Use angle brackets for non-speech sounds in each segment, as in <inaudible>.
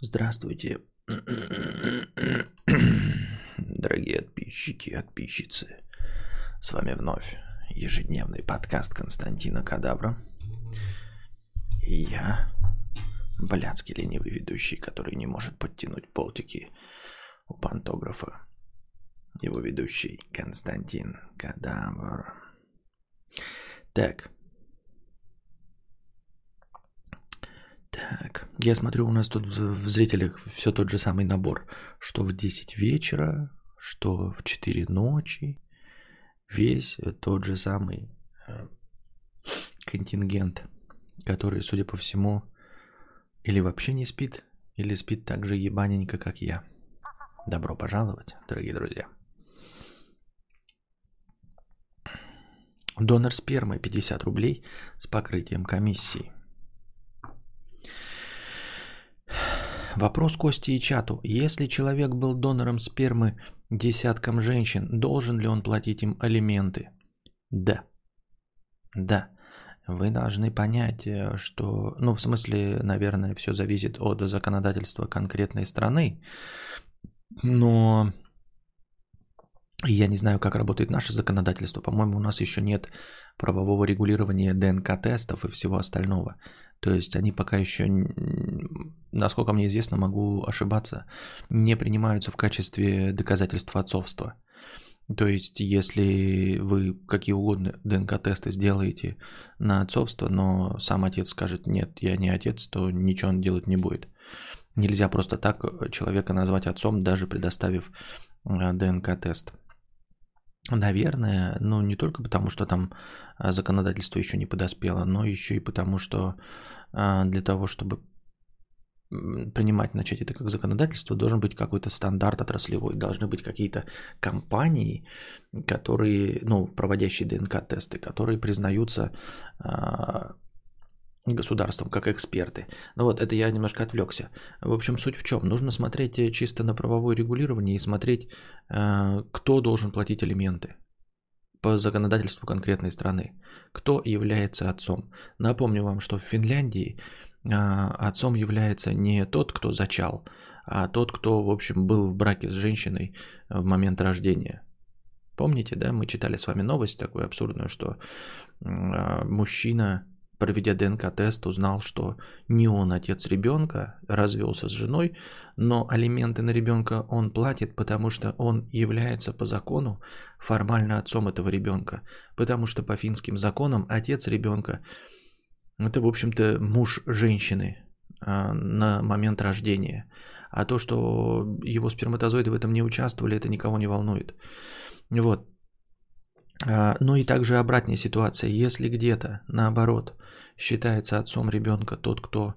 Здравствуйте, дорогие подписчики и подписчицы. С вами вновь ежедневный подкаст Константина Кадавра. И я, блядский ленивый ведущий, который не может подтянуть полтики у пантографа. Его ведущий Константин Кадавр. Так, Так, я смотрю, у нас тут в зрителях все тот же самый набор, что в 10 вечера, что в 4 ночи, весь тот же самый э, контингент, который, судя по всему, или вообще не спит, или спит так же ебаненько, как я. Добро пожаловать, дорогие друзья. Донор спермы 50 рублей с покрытием комиссии. Вопрос Кости и чату. Если человек был донором спермы десяткам женщин, должен ли он платить им алименты? Да. Да. Вы должны понять, э, что, ну, в смысле, наверное, все зависит от законодательства конкретной страны, но я не знаю, как работает наше законодательство. По-моему, у нас еще нет правового регулирования ДНК-тестов и всего остального. То есть они пока еще, насколько мне известно, могу ошибаться, не принимаются в качестве доказательства отцовства. То есть, если вы какие угодно ДНК-тесты сделаете на отцовство, но сам отец скажет, нет, я не отец, то ничего он делать не будет. Нельзя просто так человека назвать отцом, даже предоставив э, ДНК-тест. Наверное, ну не только потому, что там а, законодательство еще не подоспело, но еще и потому, что а, для того, чтобы принимать, начать это как законодательство, должен быть какой-то стандарт отраслевой, должны быть какие-то компании, которые, ну, проводящие ДНК-тесты, которые признаются а, государством как эксперты. Ну вот, это я немножко отвлекся. В общем, суть в чем? Нужно смотреть э, чисто на правовое регулирование и смотреть, э, кто должен платить алименты по законодательству конкретной страны. Кто является отцом? Напомню вам, что в Финляндии э, отцом является не тот, кто зачал, а тот, кто, в общем, был в браке с женщиной в момент рождения. Помните, да, мы читали с вами новость такую абсурдную, что мужчина проведя ДНК-тест, узнал, что не он отец ребенка, развелся с женой, но алименты на ребенка он платит, потому что он является по закону формально отцом этого ребенка. Потому что по финским законам отец ребенка – это, в общем-то, муж женщины а, на момент рождения. А то, что его сперматозоиды в этом не участвовали, это никого не волнует. Вот. А, ну и также обратная ситуация. Если где-то, наоборот, считается отцом ребенка тот, кто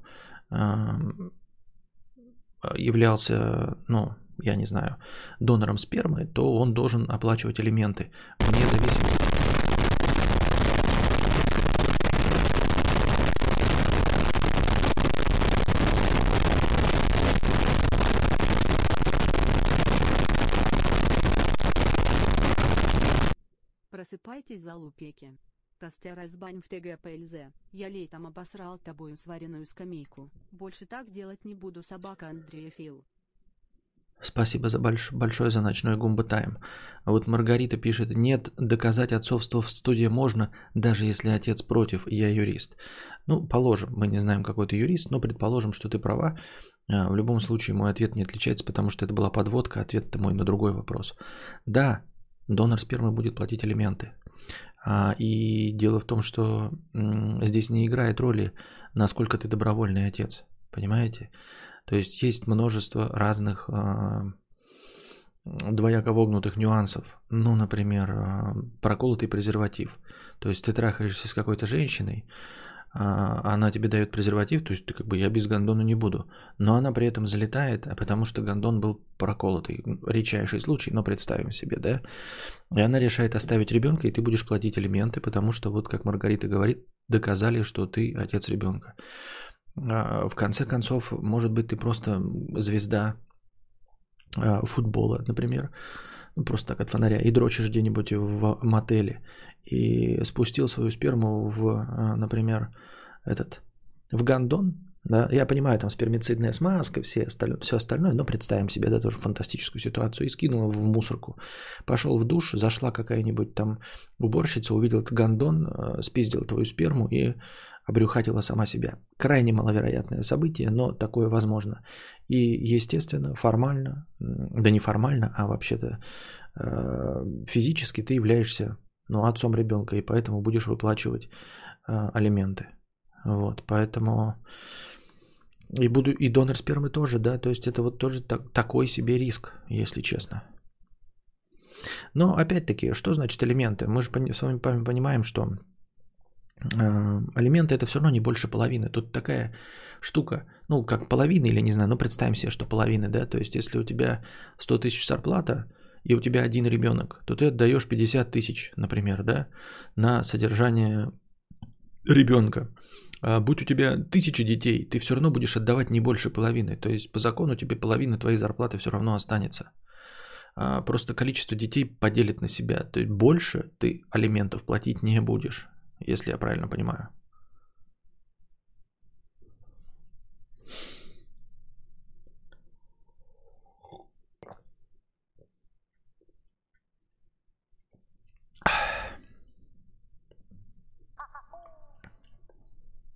являлся, ну, я не знаю, донором спермы, то он должен оплачивать элементы вне зависимости Просыпайтесь, залупеки. Костя разбань в ТГПЛЗ. Я летом обосрал тобою сваренную скамейку. Больше так делать не буду, собака Андрея Фил. Спасибо за больш... большое за ночной гумба тайм. А вот Маргарита пишет, нет, доказать отцовство в студии можно, даже если отец против, я юрист. Ну, положим, мы не знаем, какой ты юрист, но предположим, что ты права. А, в любом случае, мой ответ не отличается, потому что это была подводка, ответ-то мой на другой вопрос. Да, донор спермы будет платить алименты. А, и дело в том, что здесь не играет роли, насколько ты добровольный отец. Понимаете? То есть есть множество разных а, двояко вогнутых нюансов. Ну, например, а, проколотый презерватив. То есть ты трахаешься с какой-то женщиной, она тебе дает презерватив, то есть ты как бы я без гондона не буду. Но она при этом залетает, а потому что гондон был проколотый. Редчайший случай, но представим себе, да. И она решает оставить ребенка, и ты будешь платить элементы, потому что вот как Маргарита говорит, доказали, что ты отец ребенка. А, в конце концов, может быть, ты просто звезда а, футбола, например, просто так от фонаря, и дрочишь где-нибудь в мотеле, и спустил свою сперму в, а, например, этот, в гондон, Да? Я понимаю, там спермицидная смазка, все осталь... все остальное, но представим себе, да, тоже фантастическую ситуацию. И скинул в мусорку. Пошел в душ, зашла какая-нибудь там уборщица, увидел этот гондон, э, спиздил твою сперму и обрюхатила сама себя. Крайне маловероятное событие, но такое возможно. И, естественно, формально, да не формально, а вообще-то э, физически ты являешься ну, отцом ребенка, и поэтому будешь выплачивать э, алименты. Вот, поэтому и буду и донор спермы тоже, да, то есть это вот тоже так, такой себе риск, если честно. Но опять-таки, что значит элементы? Мы же с вами понимаем, что алименты это все равно не больше половины. Тут такая штука, ну как половина или не знаю, ну представим себе, что половина, да, то есть если у тебя 100 тысяч зарплата и у тебя один ребенок, то ты отдаешь 50 тысяч, например, да, на содержание ребенка. А будь у тебя тысячи детей, ты все равно будешь отдавать не больше половины. То есть по закону тебе половина твоей зарплаты все равно останется. А просто количество детей поделит на себя. То есть больше ты алиментов платить не будешь, если я правильно понимаю.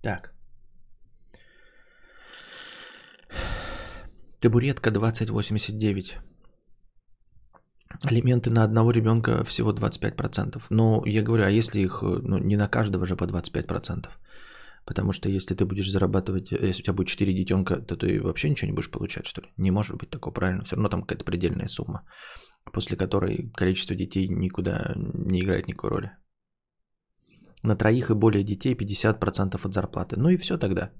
Так. Табуретка 2089. Алименты на одного ребенка всего 25%. Но я говорю, а если их ну, не на каждого же по 25%? Потому что если ты будешь зарабатывать, если у тебя будет 4 детенка, то ты вообще ничего не будешь получать, что ли? Не может быть такого, правильно? Все равно там какая-то предельная сумма, после которой количество детей никуда не играет никакой роли на троих и более детей 50% от зарплаты. Ну и все тогда.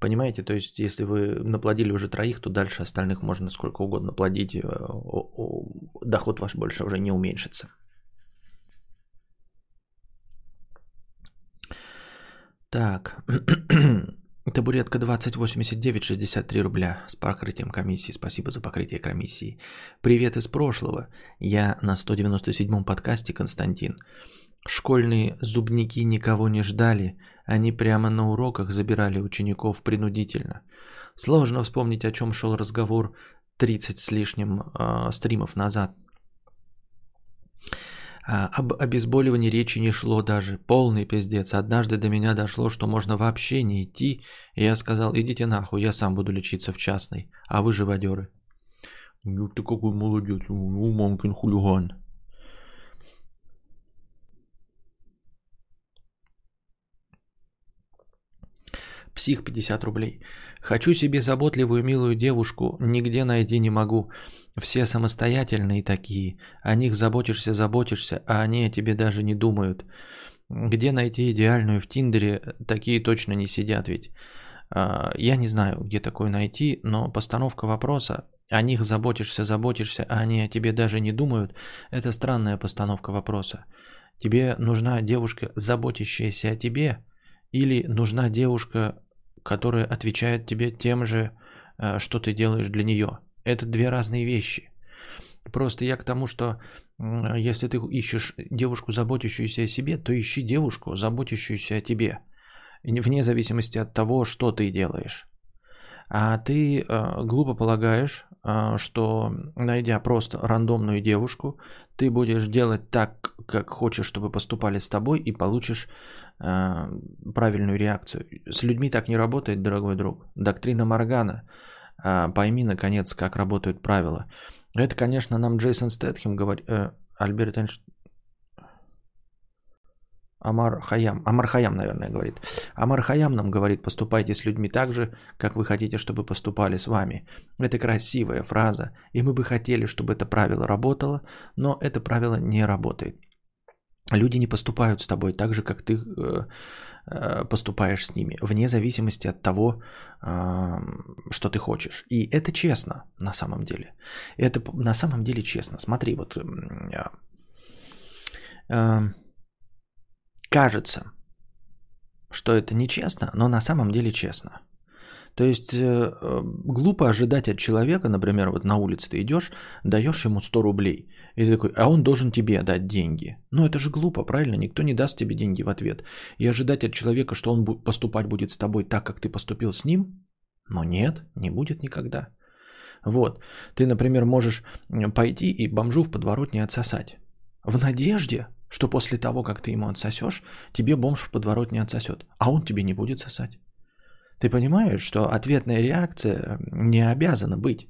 Понимаете, то есть если вы наплодили уже троих, то дальше остальных можно сколько угодно плодить, э, доход ваш больше уже не уменьшится. Так, <clears throat> табуретка 2089, 63 рубля с покрытием комиссии. Спасибо за покрытие комиссии. Привет из прошлого. Я на 197-м подкасте Константин. Школьные зубники никого не ждали, они прямо на уроках забирали учеников принудительно. Сложно вспомнить, о чем шел разговор 30 с лишним э, стримов назад. А, об обезболивании речи не шло даже. Полный пиздец. Однажды до меня дошло, что можно вообще не идти. И я сказал, идите нахуй, я сам буду лечиться в частной. А вы живодеры. Ну ты какой молодец, ну мамкин хулиган. Псих 50 рублей. Хочу себе заботливую милую девушку, нигде найти не могу. Все самостоятельные такие. О них заботишься, заботишься, а они о тебе даже не думают. Где найти идеальную в Тиндере, такие точно не сидят ведь. А, я не знаю, где такое найти, но постановка вопроса о них заботишься, заботишься, а они о тебе даже не думают, это странная постановка вопроса. Тебе нужна девушка, заботящаяся о тебе, или нужна девушка, которая отвечает тебе тем же, э, что ты делаешь для нее. Это две разные вещи. Просто я к тому, что если ты ищешь девушку, заботящуюся о себе, то ищи девушку, заботящуюся о тебе. Вне зависимости от того, что ты делаешь. А ты э, глупо полагаешь, что найдя просто рандомную девушку, ты будешь делать так, как хочешь, чтобы поступали с тобой, и получишь э, правильную реакцию. С людьми так не работает, дорогой друг. Доктрина Моргана. Э, пойми, наконец, как работают правила. Это, конечно, нам Джейсон Стэтхем говорит... Э, Альберт Эйнштейн... Амар Хаям. Амар Хаям, наверное, говорит. Амар Хаям нам говорит, поступайте с людьми так же, как вы хотите, чтобы поступали с вами. Это красивая фраза, и мы бы хотели, чтобы это правило работало, но это правило не работает. Люди не поступают с тобой так же, как ты э, э, поступаешь с ними, вне зависимости от того, э, что ты хочешь. И это честно на самом деле. Это на самом деле честно. Смотри, вот кажется, что это нечестно, но на самом деле честно. То есть э, э, глупо ожидать от человека, например, вот на улице ты идешь, даешь ему 100 рублей, и ты такой, а он должен тебе дать деньги. Ну это же глупо, правильно? Никто не даст тебе деньги в ответ. И ожидать от человека, что он поступать будет с тобой так, как ты поступил с ним, ну нет, не будет никогда. Вот, ты, например, можешь пойти и бомжу в подворотне отсосать. В надежде, что после того, как ты ему отсосешь, тебе бомж в подворотне отсосет, а он тебе не будет сосать. Ты понимаешь, что ответная реакция не обязана быть.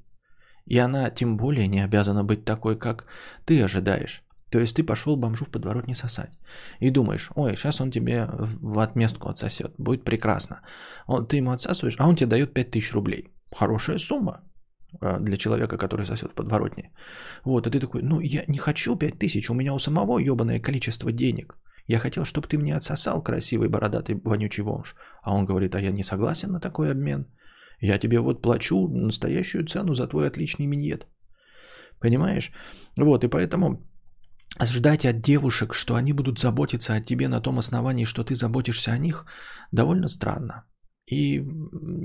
И она тем более не обязана быть такой, как ты ожидаешь. То есть ты пошел бомжу в подворотне сосать. И думаешь, ой, сейчас он тебе в отместку отсосет. Будет прекрасно. Он, ты ему отсасываешь, а он тебе дает 5000 рублей. Хорошая сумма для человека, который сосет в подворотне. Вот, и ты такой, ну я не хочу 5000, у меня у самого ебаное количество денег. Я хотел, чтобы ты мне отсосал, красивый бородатый вонючий бомж. А он говорит, а я не согласен на такой обмен. Я тебе вот плачу настоящую цену за твой отличный миньет. Понимаешь? Вот, и поэтому ждать от девушек, что они будут заботиться о тебе на том основании, что ты заботишься о них, довольно странно. И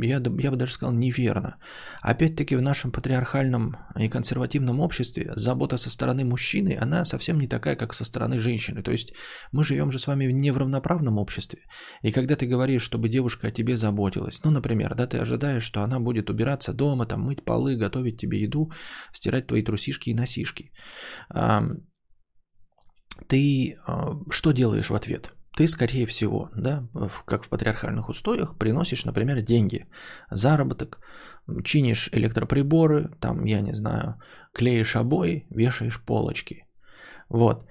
я, я бы даже сказал неверно. Опять-таки в нашем патриархальном и консервативном обществе забота со стороны мужчины, она совсем не такая, как со стороны женщины. То есть мы живем же с вами не в равноправном обществе. И когда ты говоришь, чтобы девушка о тебе заботилась, ну, например, да, ты ожидаешь, что она будет убираться дома, там, мыть полы, готовить тебе еду, стирать твои трусишки и носишки. Ты что делаешь в ответ? Ты, скорее всего, да, как в патриархальных устоях, приносишь, например, деньги, заработок, чинишь электроприборы, там, я не знаю, клеишь обои, вешаешь полочки. Вот.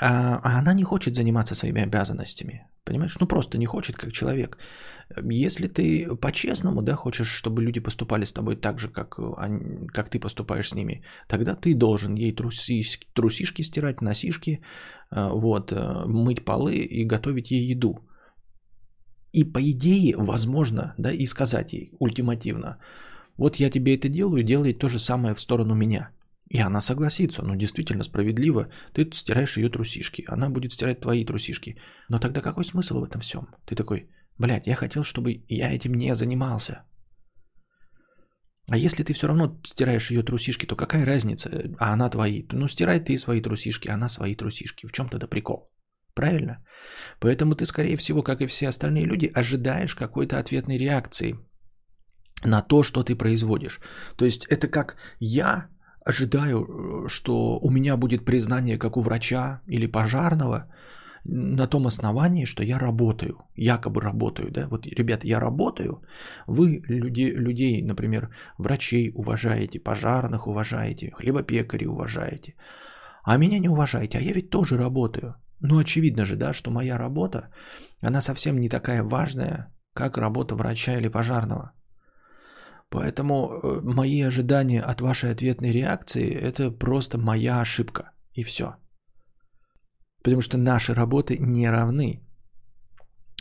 А, а она не хочет заниматься своими обязанностями. Понимаешь? Ну просто не хочет, как человек. Если ты по-честному, да, хочешь, чтобы люди поступали с тобой так же, как, они, как ты поступаешь с ними, тогда ты должен ей трусишки, трусишки стирать, носишки, э, вот, э, мыть полы и готовить ей еду. И по идее, возможно, да, и сказать ей ультимативно, вот я тебе это делаю, делай то же самое в сторону меня. И она согласится, ну действительно справедливо, ты стираешь ее трусишки, она будет стирать твои трусишки. Но тогда какой смысл в этом всем? Ты такой, блядь, я хотел, чтобы я этим не занимался. А если ты все равно стираешь ее трусишки, то какая разница? А она твои. Ну, стирай ты свои трусишки, она свои трусишки. В чем тогда прикол? Правильно? Поэтому ты, скорее всего, как и все остальные люди, ожидаешь какой-то ответной реакции на то, что ты производишь. То есть это как я ожидаю, э, что у меня будет признание, как у врача или пожарного, на том основании, что я работаю, якобы работаю, да, вот, ребят, я работаю, вы люди, людей, например, врачей уважаете, пожарных уважаете, хлебопекарей уважаете, а меня не уважаете, а я ведь тоже работаю. Ну, очевидно же, да, что моя работа, она совсем не такая важная, как работа врача или пожарного. Поэтому э, мои ожидания от вашей ответной реакции – это просто моя ошибка. И все. Потому что наши работы не равны.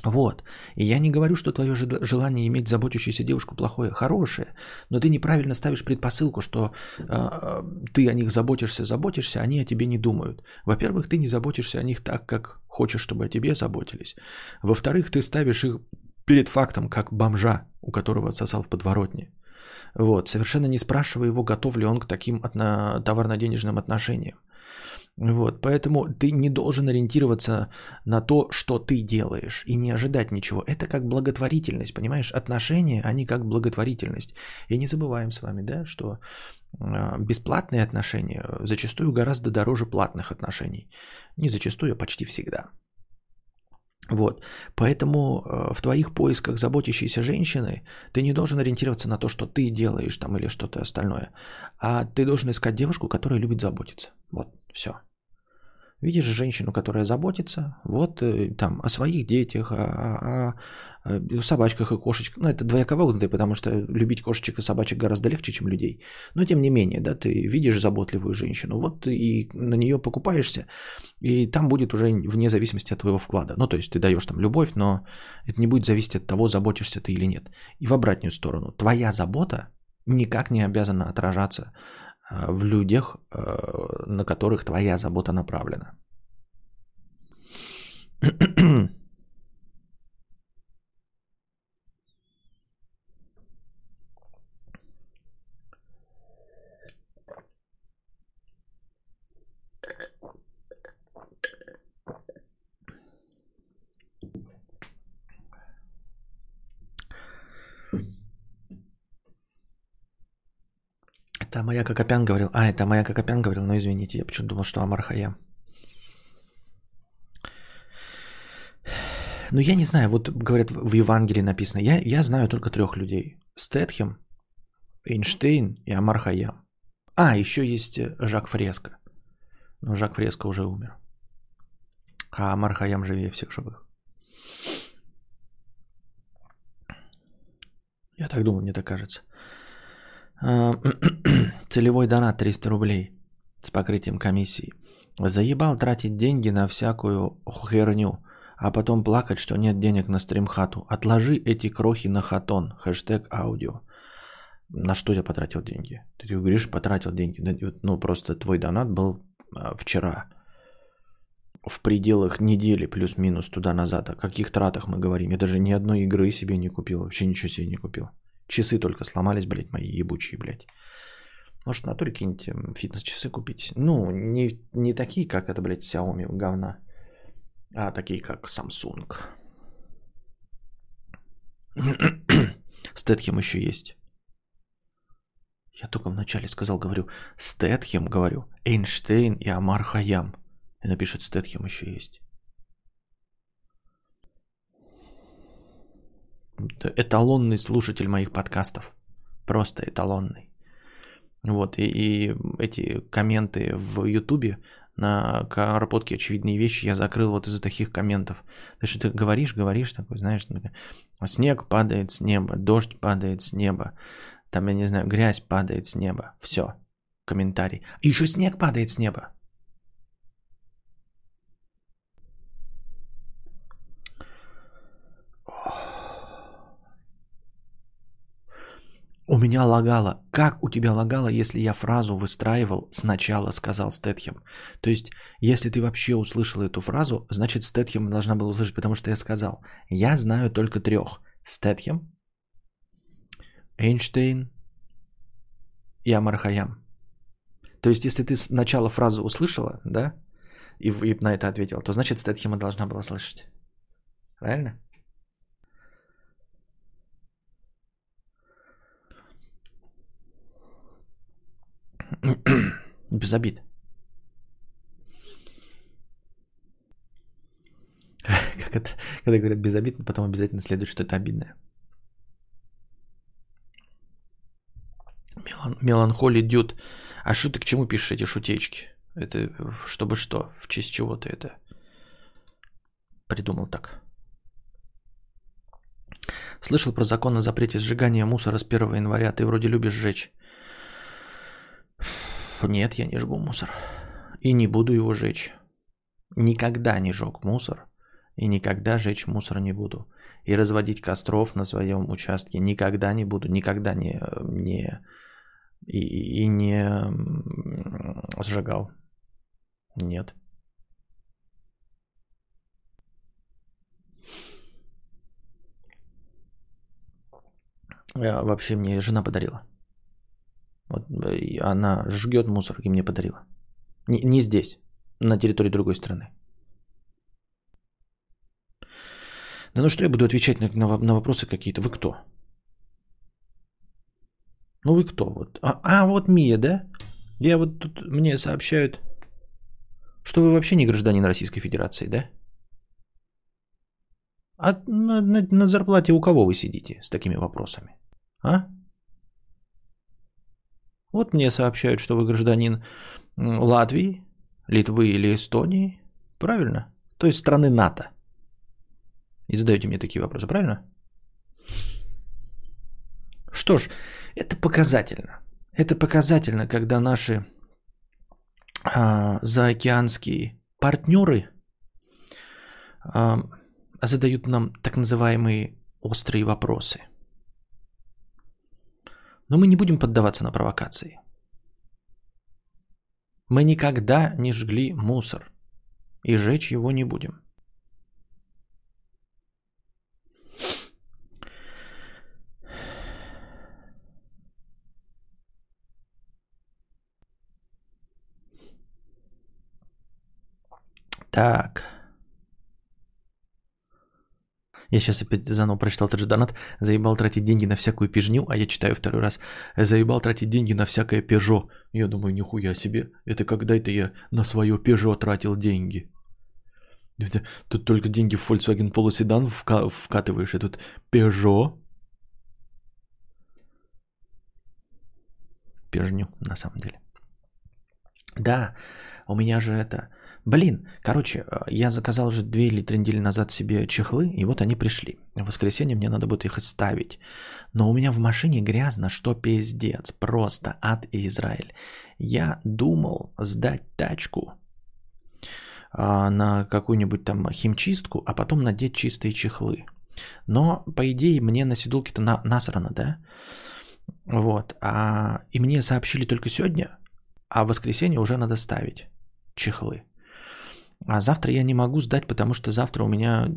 Вот. И я не говорю, что твое желание иметь заботящуюся девушку плохое, хорошее, но ты неправильно ставишь предпосылку, что э, ты о них заботишься, заботишься, они о тебе не думают. Во-первых, ты не заботишься о них так, как хочешь, чтобы о тебе заботились. Во-вторых, ты ставишь их перед фактом, как бомжа, у которого отсосал в подворотне. Вот, совершенно не спрашивая его, готов ли он к таким товарно-денежным отношениям. Вот, поэтому ты не должен ориентироваться на то, что ты делаешь, и не ожидать ничего. Это как благотворительность, понимаешь? Отношения, они как благотворительность. И не забываем с вами, да, что а, бесплатные отношения зачастую гораздо дороже платных отношений. Не зачастую, а почти всегда. Вот. Поэтому э, в твоих поисках заботящейся женщины ты не должен ориентироваться на то, что ты делаешь там или что-то остальное, а ты должен искать девушку, которая любит заботиться. Вот, все. Видишь женщину, которая заботится, вот э, там о своих детях, о, о, о собачках и кошечках. Ну, это двояковогнутые, потому что любить кошечек и собачек гораздо легче, чем людей. Но тем не менее, да, ты видишь заботливую женщину, вот и на нее покупаешься, и там будет уже вне зависимости от твоего вклада. Ну, то есть ты даешь там любовь, но это не будет зависеть от того, заботишься ты или нет. И в обратную сторону. Твоя забота никак не обязана отражаться в людях, э, на которых твоя забота направлена. <clears throat> Это моя Кокопян говорил. А, это моя Кокопян говорил, но извините, я почему-то думал, что Амар Хаям. Ну, я не знаю, вот говорят, в Евангелии написано, я, я знаю только трех людей. Стэтхем, Эйнштейн и Амар Хаям. А, еще есть э, Жак Фреско. Но Жак Фреско уже умер. А Амар Хаям живее всех живых. Я так думаю, мне так кажется. А, <clears throat> целевой донат 300 рублей с покрытием комиссии. Заебал тратить деньги на всякую херню, а потом плакать, что нет денег на стримхату. Отложи эти крохи на хатон. Хэштег аудио. На что я потратил деньги? Ты говоришь, потратил деньги. Ну, просто твой донат был а, вчера. В пределах недели плюс-минус туда-назад. О каких тратах мы говорим? Я даже ни одной игры себе не купил. Вообще ничего себе не купил. Часы только сломались, блядь, мои ебучие, блядь. Может, в натуре какие-нибудь фитнес-часы купить? Ну, не, не такие, как это, блядь, Xiaomi говна, а такие, как Samsung. <coughs> Стэтхем еще есть. Я только вначале сказал, говорю, Стэтхем, говорю, Эйнштейн и Амар Хаям. И напишет, Стэтхем еще есть. Эталонный слушатель моих подкастов. Просто эталонный. Вот, и, и эти комменты в Ютубе на Карпотке очевидные вещи я закрыл вот из-за таких комментов. То что ты говоришь, говоришь такой, знаешь, снег падает с неба, дождь падает с неба, там, я не знаю, грязь падает с неба. Все, комментарий. И еще снег падает с неба. У меня лагало. Как у тебя лагало, если я фразу выстраивал сначала, сказал Стэтхем? То есть, если ты вообще услышал эту фразу, значит Стэтхем должна была услышать, потому что я сказал. Я знаю только трех. Стэтхем, Эйнштейн и Амархаям. То есть, если ты сначала фразу услышала, да, и, и на это ответила, то значит Стэтхема должна была слышать. Правильно? Без обид. Как это, когда говорят без обид, потом обязательно следует, что это обидное. Мелан, меланхолий дюд. А что ты к чему пишешь эти шутечки? Это чтобы что? В честь чего ты это придумал так? Слышал про закон о запрете сжигания мусора с 1 января. Ты вроде любишь сжечь. Нет, я не жгу мусор. И не буду его жечь. Никогда не жег мусор. И никогда жечь мусор не буду. И разводить костров на своем участке никогда не буду. Никогда не, не и, и не сжигал. Нет. Э, вообще мне жена подарила. Вот, она жгет мусор и мне подарила. Не, не здесь, на территории другой страны. Да ну что я буду отвечать на, на, на вопросы какие-то? Вы кто? Ну вы кто? Вот. А, а вот Мия, да? Я вот тут мне сообщают, что вы вообще не гражданин Российской Федерации, да? А на, на, на зарплате у кого вы сидите с такими вопросами? А? Вот мне сообщают, что вы гражданин Латвии, Литвы или Эстонии. Правильно? То есть страны НАТО. И задаете мне такие вопросы, правильно? Что ж, это показательно. Это показательно, когда наши а, заокеанские партнеры а, задают нам так называемые острые вопросы – но мы не будем поддаваться на провокации. Мы никогда не жгли мусор. И жечь его не будем. Так. Я сейчас опять заново прочитал тот же донат. Заебал тратить деньги на всякую пижню, а я читаю второй раз. Заебал тратить деньги на всякое пежо. Я думаю, нихуя себе. Это когда это я на свое пежо тратил деньги. Тут только деньги в Volkswagen Polo вка- вкатываешь, и тут пежо. Пежню, на самом деле. Да, у меня же это... Блин, короче, э, я заказал уже две или три недели назад себе чехлы, и вот они пришли. В воскресенье мне надо будет их оставить. Но у меня в машине грязно, что пиздец. Просто ад и Израиль. Я думал сдать тачку а, на какую-нибудь там химчистку, а потом надеть чистые чехлы. Но, по идее, мне на седулке-то на, насрано, да? Вот. А, и мне сообщили только сегодня, а в воскресенье уже надо ставить чехлы. А завтра я не могу сдать, потому что завтра у меня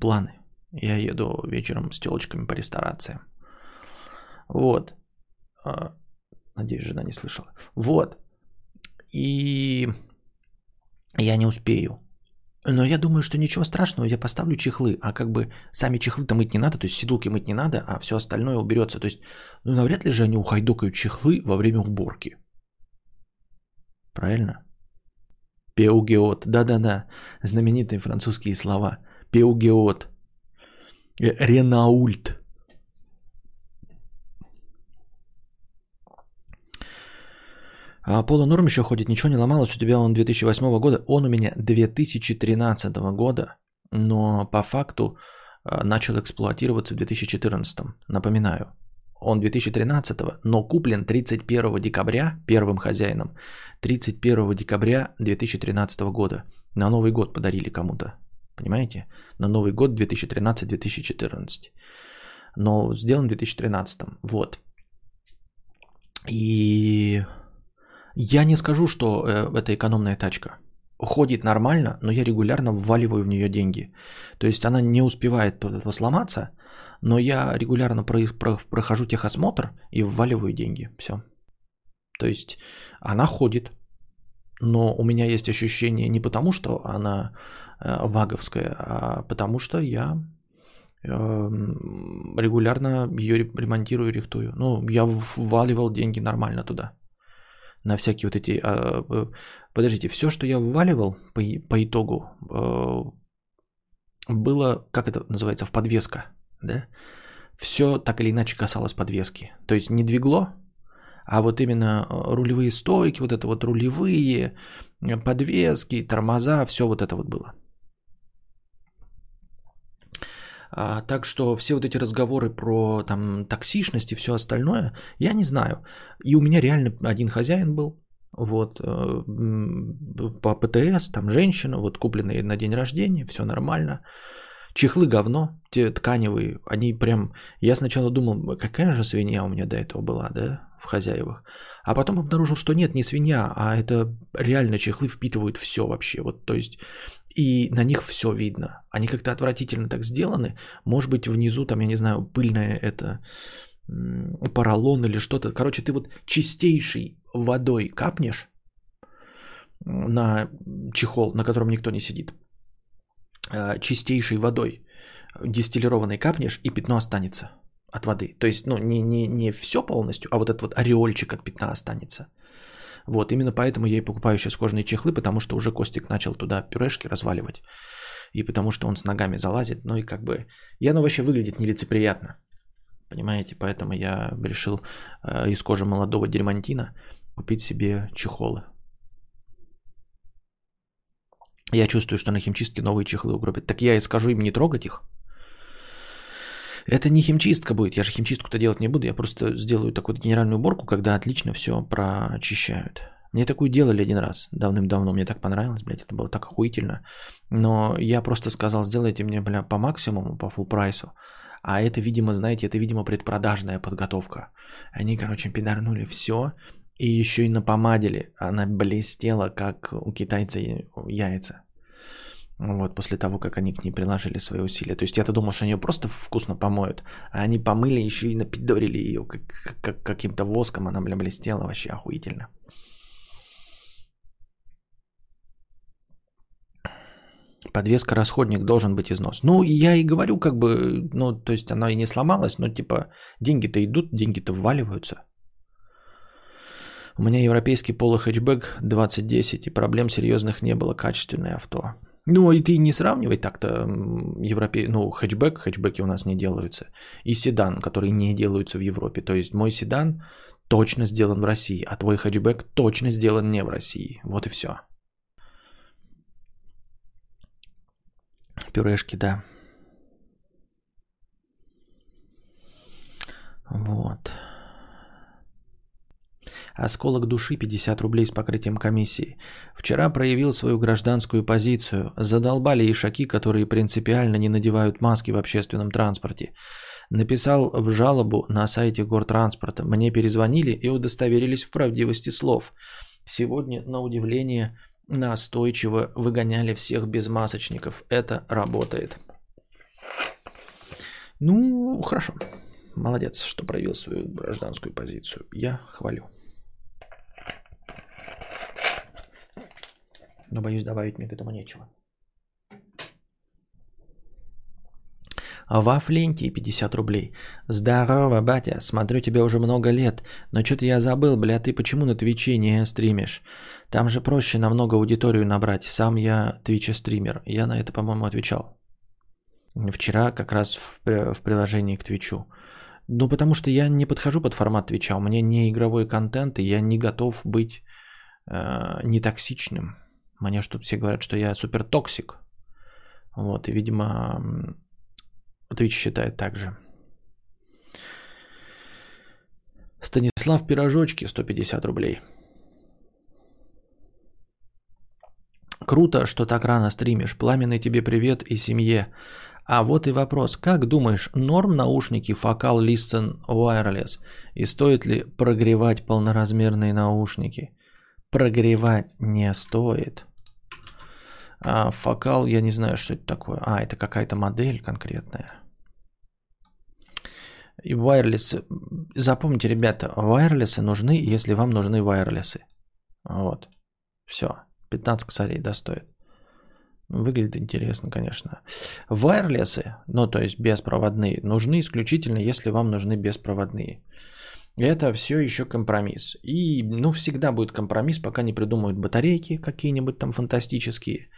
планы. Я еду вечером с телочками по ресторациям. Вот. А, надеюсь, жена не слышала. Вот. И я не успею. Но я думаю, что ничего страшного, я поставлю чехлы, а как бы сами чехлы-то мыть не надо, то есть сидулки мыть не надо, а все остальное уберется. То есть, ну навряд ли же они ухайдокают чехлы во время уборки. Правильно? Пеугеот. Да-да-да. Знаменитые французские слова. Пеугеот. Э, Ренаульт. А Поло Норм еще ходит, ничего не ломалось. У тебя он 2008 года, он у меня 2013 года, но по факту а, начал эксплуатироваться в 2014. Напоминаю, он 2013, но куплен 31 декабря первым хозяином. 31 декабря 2013 года. На Новый год подарили кому-то. Понимаете? На Новый год 2013-2014. Но сделан в 2013. Вот. И я не скажу, что э, это экономная тачка. Ходит нормально, но я регулярно вваливаю в нее деньги. То есть она не успевает сломаться, но я регулярно прохожу техосмотр и вваливаю деньги. Все. То есть она ходит, но у меня есть ощущение не потому, что она э, ваговская, а потому что я э, регулярно ее ремонтирую, рихтую. Ну, я вваливал деньги нормально туда. На всякие вот эти... А, э, подождите, все, что я вваливал по, по итогу, было, как это называется, в подвеска да, все так или иначе касалось подвески. То есть не двигло, а вот именно э, рулевые стойки, вот это вот рулевые, э, подвески, тормоза, все вот это вот было. А, так что все вот эти разговоры про там токсичность и все остальное, я не знаю. И у меня реально один хозяин был, вот, э, по ПТС, там женщина, вот купленная на день рождения, все нормально. Чехлы говно, те тканевые, они прям... Я сначала думал, какая же свинья у меня до этого была, да, в хозяевах. А потом обнаружил, что нет, не свинья, а это реально чехлы впитывают все вообще. Вот, то есть, и на них все видно. Они как-то отвратительно так сделаны. Может быть, внизу, там, я не знаю, пыльное это поролон или что-то. Короче, ты вот чистейшей водой капнешь на чехол, на котором никто не сидит. Э, чистейшей водой дистиллированной капнешь, и пятно останется от воды. То есть, ну, не, не, не все полностью, а вот этот вот ореольчик от пятна останется. Вот, именно поэтому я и покупаю сейчас кожаные чехлы, потому что уже Костик начал туда пюрешки разваливать. И потому что он с ногами залазит. Ну и как бы... И оно вообще выглядит нелицеприятно. Понимаете? Поэтому я решил э, из кожи молодого дермантина купить себе чехолы. Я чувствую, что на химчистке новые чехлы угробят. Так я и скажу им не трогать их. Это не химчистка будет, я же химчистку-то делать не буду, я просто сделаю такую генеральную уборку, когда отлично все прочищают. Мне такую делали один раз, давным-давно, мне так понравилось, блядь, это было так охуительно. Но я просто сказал, сделайте мне, бля, по максимуму, по full прайсу. А это, видимо, знаете, это, видимо, предпродажная подготовка. Они, короче, пидорнули все, и еще и напомадили. Она блестела, как у китайца яйца. Вот, после того, как они к ней приложили свои усилия. То есть я-то думал, что они ее просто вкусно помоют, а они помыли еще и напидорили ее как, как, каким-то воском, она, бля, блестела вообще охуительно. Подвеска расходник должен быть износ. Ну, я и говорю, как бы, ну, то есть она и не сломалась, но типа деньги-то идут, деньги-то вваливаются. У меня европейский поло-хэтчбэк 2010, и проблем серьезных не было, качественное авто. Ну, и ты не сравнивай так-то европей, ну, хэтчбэк, хэтчбеки у нас не делаются, и седан, который не делаются в Европе. То есть мой седан точно сделан в России, а твой хэтчбэк точно сделан не в России. Вот и все. Пюрешки, да. Вот. Осколок души 50 рублей с покрытием комиссии. Вчера проявил свою гражданскую позицию. Задолбали ишаки, которые принципиально не надевают маски в общественном транспорте. Написал в жалобу на сайте Гортранспорта. Мне перезвонили и удостоверились в правдивости слов. Сегодня, на удивление, настойчиво выгоняли всех безмасочников. Это работает. Ну, хорошо. Молодец, что проявил свою гражданскую позицию. Я хвалю. Но боюсь, добавить мне к этому нечего. Во Фленте 50 рублей. Здорово, батя. Смотрю тебя уже много лет. Но что-то я забыл, бля, ты почему на Твиче не стримишь? Там же проще намного аудиторию набрать. Сам я Твича стример. Я на это, по-моему, отвечал. Вчера как раз в, в приложении к Твичу. Ну, потому что я не подхожу под формат Твича. У меня не игровой контент, и я не готов быть э, нетоксичным. Мне что-то все говорят, что я супер токсик. Вот, и, видимо, Twitch считает так же. Станислав Пирожочки, 150 рублей. Круто, что так рано стримишь. Пламенный тебе привет и семье. А вот и вопрос. Как думаешь, норм наушники Focal Listen Wireless? И стоит ли прогревать полноразмерные наушники? Прогревать не стоит. А фокал, я не знаю, что это такое. А, это какая-то модель конкретная. И wireless. Запомните, ребята, вайрлесы нужны, если вам нужны вайрлесы. Вот. Все. 15 косарей достоит. Выглядит интересно, конечно. Вайрлесы, ну то есть беспроводные, нужны исключительно, если вам нужны беспроводные. Это все еще компромисс. И, ну, всегда будет компромисс, пока не придумают батарейки какие-нибудь там фантастические.